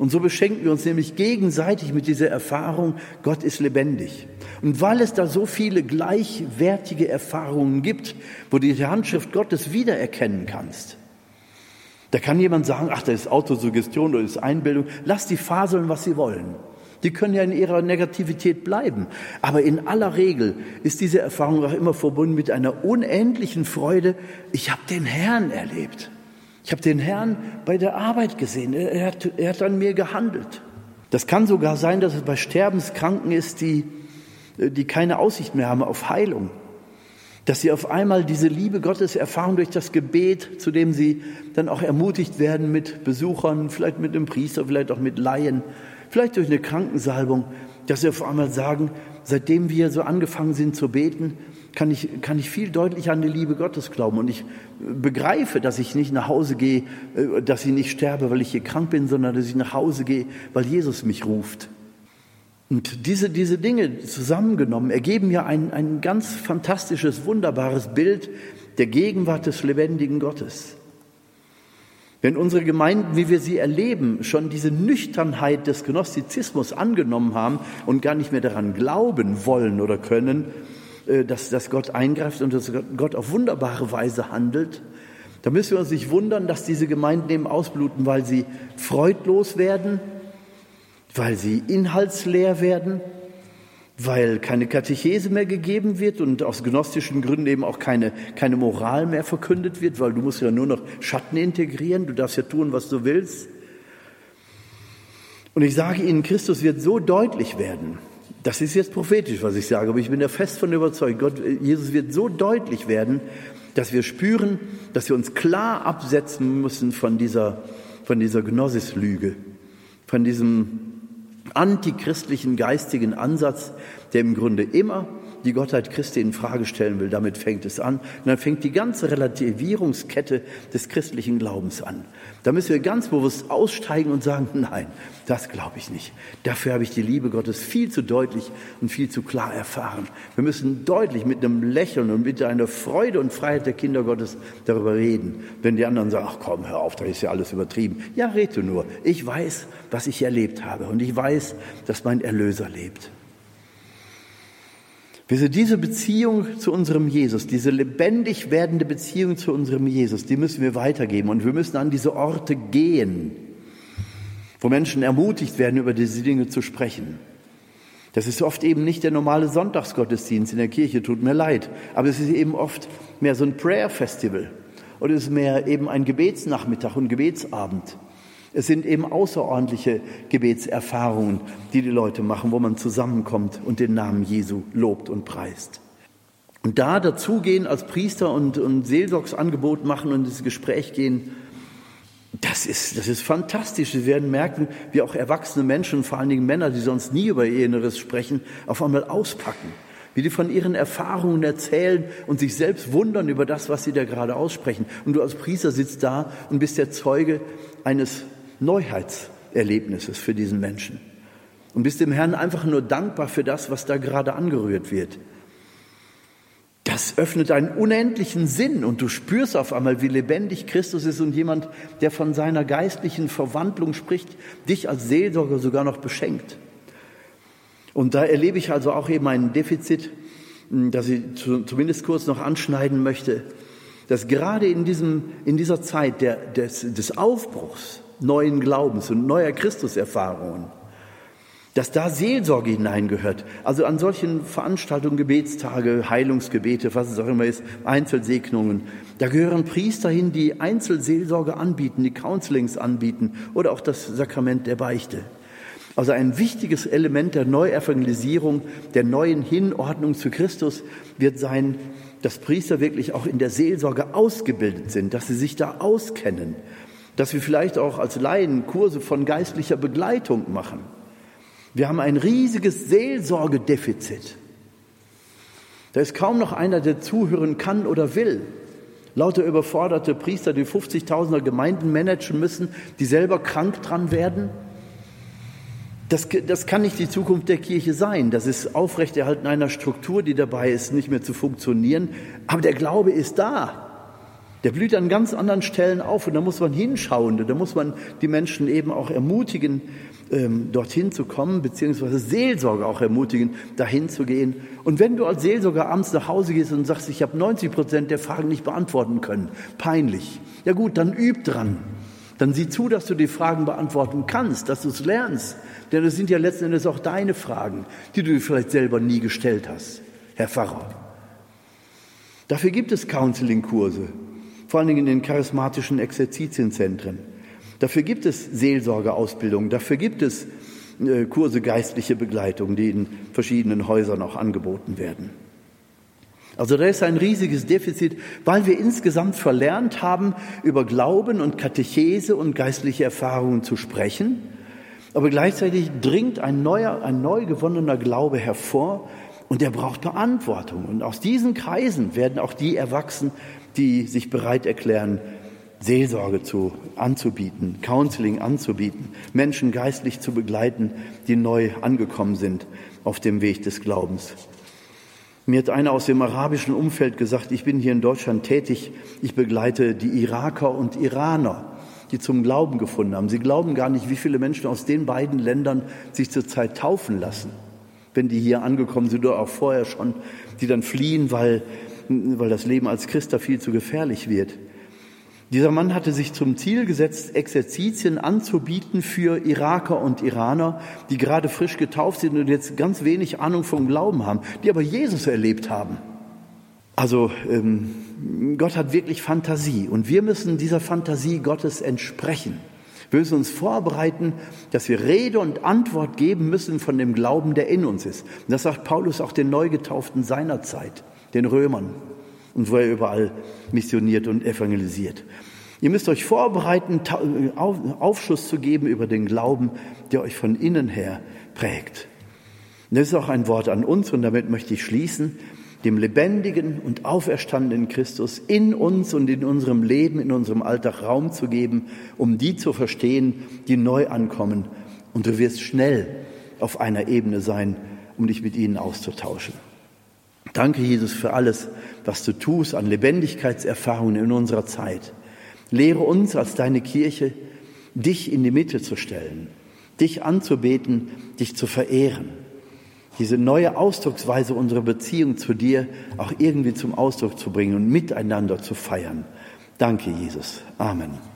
Und so beschenken wir uns nämlich gegenseitig mit dieser Erfahrung, Gott ist lebendig. Und weil es da so viele gleichwertige Erfahrungen gibt, wo du die Handschrift Gottes wiedererkennen kannst, da kann jemand sagen, ach, das ist Autosuggestion oder das ist Einbildung. Lass die faseln, was sie wollen. Die können ja in ihrer Negativität bleiben. Aber in aller Regel ist diese Erfahrung auch immer verbunden mit einer unendlichen Freude. Ich habe den Herrn erlebt. Ich habe den Herrn bei der Arbeit gesehen. Er hat, er hat an mir gehandelt. Das kann sogar sein, dass es bei Sterbenskranken ist, die, die keine Aussicht mehr haben auf Heilung. Dass sie auf einmal diese Liebe Gottes erfahren durch das Gebet, zu dem sie dann auch ermutigt werden mit Besuchern, vielleicht mit einem Priester, vielleicht auch mit Laien, vielleicht durch eine Krankensalbung, dass sie auf einmal sagen, seitdem wir so angefangen sind zu beten, kann ich, kann ich viel deutlicher an die Liebe Gottes glauben. Und ich begreife, dass ich nicht nach Hause gehe, äh, dass ich nicht sterbe, weil ich hier krank bin, sondern dass ich nach Hause gehe, weil Jesus mich ruft. Und diese, diese Dinge zusammengenommen ergeben ja ein, ein ganz fantastisches, wunderbares Bild der Gegenwart des lebendigen Gottes. Wenn unsere Gemeinden, wie wir sie erleben, schon diese Nüchternheit des Gnostizismus angenommen haben und gar nicht mehr daran glauben wollen oder können, dass, dass Gott eingreift und dass Gott auf wunderbare Weise handelt, da müssen wir uns nicht wundern, dass diese Gemeinden eben ausbluten, weil sie freudlos werden, weil sie inhaltsleer werden, weil keine Katechese mehr gegeben wird und aus gnostischen Gründen eben auch keine, keine Moral mehr verkündet wird, weil du musst ja nur noch Schatten integrieren, du darfst ja tun, was du willst. Und ich sage Ihnen, Christus wird so deutlich werden, das ist jetzt prophetisch, was ich sage, aber ich bin ja fest von überzeugt, Gott, Jesus wird so deutlich werden, dass wir spüren, dass wir uns klar absetzen müssen von dieser, von dieser Gnosis-Lüge, von diesem antichristlichen geistigen Ansatz, der im Grunde immer die Gottheit Christi in Frage stellen will. Damit fängt es an. Und dann fängt die ganze Relativierungskette des christlichen Glaubens an. Da müssen wir ganz bewusst aussteigen und sagen, nein, das glaube ich nicht. Dafür habe ich die Liebe Gottes viel zu deutlich und viel zu klar erfahren. Wir müssen deutlich mit einem Lächeln und mit einer Freude und Freiheit der Kinder Gottes darüber reden. Wenn die anderen sagen, ach komm, hör auf, da ist ja alles übertrieben. Ja, rede nur. Ich weiß, was ich erlebt habe und ich weiß, dass mein Erlöser lebt. Diese Beziehung zu unserem Jesus, diese lebendig werdende Beziehung zu unserem Jesus, die müssen wir weitergeben und wir müssen an diese Orte gehen, wo Menschen ermutigt werden, über diese Dinge zu sprechen. Das ist oft eben nicht der normale Sonntagsgottesdienst in der Kirche, tut mir leid, aber es ist eben oft mehr so ein Prayer Festival oder es ist mehr eben ein Gebetsnachmittag und Gebetsabend. Es sind eben außerordentliche Gebetserfahrungen, die die Leute machen, wo man zusammenkommt und den Namen Jesu lobt und preist. Und da dazugehen als Priester und, und Seelsorgsangebot machen und ins Gespräch gehen, das ist, das ist fantastisch. Sie werden merken, wie auch erwachsene Menschen, vor allen Dingen Männer, die sonst nie über ihr Inneres sprechen, auf einmal auspacken. Wie die von ihren Erfahrungen erzählen und sich selbst wundern über das, was sie da gerade aussprechen. Und du als Priester sitzt da und bist der Zeuge eines Neuheitserlebnisses für diesen Menschen. Und bist dem Herrn einfach nur dankbar für das, was da gerade angerührt wird. Das öffnet einen unendlichen Sinn und du spürst auf einmal, wie lebendig Christus ist und jemand, der von seiner geistlichen Verwandlung spricht, dich als Seelsorger sogar noch beschenkt. Und da erlebe ich also auch eben ein Defizit, das ich zumindest kurz noch anschneiden möchte, dass gerade in, diesem, in dieser Zeit der, des, des Aufbruchs, neuen Glaubens und neuer Christuserfahrungen, dass da Seelsorge hineingehört. Also an solchen Veranstaltungen, Gebetstage, Heilungsgebete, was es auch immer ist, Einzelsegnungen, da gehören Priester hin, die Einzelseelsorge anbieten, die Counselings anbieten oder auch das Sakrament der Beichte. Also ein wichtiges Element der Neuevangelisierung, der neuen Hinordnung zu Christus wird sein, dass Priester wirklich auch in der Seelsorge ausgebildet sind, dass sie sich da auskennen, dass wir vielleicht auch als Laien Kurse von geistlicher Begleitung machen. Wir haben ein riesiges Seelsorgedefizit. Da ist kaum noch einer, der zuhören kann oder will. Lauter überforderte Priester, die 50.000er Gemeinden managen müssen, die selber krank dran werden. Das, das kann nicht die Zukunft der Kirche sein. Das ist Aufrechterhalten einer Struktur, die dabei ist, nicht mehr zu funktionieren. Aber der Glaube ist da. Der blüht an ganz anderen Stellen auf und da muss man hinschauen, da muss man die Menschen eben auch ermutigen, ähm, dorthin zu kommen, beziehungsweise Seelsorge auch ermutigen, dahin zu gehen. Und wenn du als Seelsorger abends nach Hause gehst und sagst, ich habe 90 Prozent der Fragen nicht beantworten können, peinlich. Ja gut, dann üb dran. Dann sieh zu, dass du die Fragen beantworten kannst, dass du es lernst. Denn es sind ja letzten Endes auch deine Fragen, die du dir vielleicht selber nie gestellt hast, Herr Pfarrer. Dafür gibt es Counseling-Kurse vor allen Dingen in den charismatischen Exerzitienzentren. Dafür gibt es Seelsorgeausbildung, dafür gibt es äh, Kurse geistliche Begleitung, die in verschiedenen Häusern auch angeboten werden. Also da ist ein riesiges Defizit, weil wir insgesamt verlernt haben, über Glauben und Katechese und geistliche Erfahrungen zu sprechen. Aber gleichzeitig dringt ein neuer, ein neu gewonnener Glaube hervor und der braucht Beantwortung. Und aus diesen Kreisen werden auch die erwachsen, die sich bereit erklären, Seelsorge zu, anzubieten, Counseling anzubieten, Menschen geistlich zu begleiten, die neu angekommen sind auf dem Weg des Glaubens. Mir hat einer aus dem arabischen Umfeld gesagt, ich bin hier in Deutschland tätig, ich begleite die Iraker und Iraner, die zum Glauben gefunden haben. Sie glauben gar nicht, wie viele Menschen aus den beiden Ländern sich zurzeit taufen lassen, wenn die hier angekommen sind oder auch vorher schon, die dann fliehen, weil weil das Leben als Christ da viel zu gefährlich wird. Dieser Mann hatte sich zum Ziel gesetzt, Exerzitien anzubieten für Iraker und Iraner, die gerade frisch getauft sind und jetzt ganz wenig Ahnung vom Glauben haben, die aber Jesus erlebt haben. Also ähm, Gott hat wirklich Fantasie und wir müssen dieser Fantasie Gottes entsprechen. Wir müssen uns vorbereiten, dass wir Rede und Antwort geben müssen von dem Glauben, der in uns ist. Und das sagt Paulus auch den Neugetauften seiner Zeit den Römern und wo er überall missioniert und evangelisiert. Ihr müsst euch vorbereiten, Aufschluss zu geben über den Glauben, der euch von innen her prägt. Und das ist auch ein Wort an uns und damit möchte ich schließen, dem lebendigen und auferstandenen Christus in uns und in unserem Leben, in unserem Alltag Raum zu geben, um die zu verstehen, die neu ankommen. Und du wirst schnell auf einer Ebene sein, um dich mit ihnen auszutauschen. Danke, Jesus, für alles, was du tust an Lebendigkeitserfahrungen in unserer Zeit. Lehre uns als deine Kirche, dich in die Mitte zu stellen, dich anzubeten, dich zu verehren diese neue Ausdrucksweise unserer Beziehung zu dir auch irgendwie zum Ausdruck zu bringen und miteinander zu feiern. Danke, Jesus. Amen.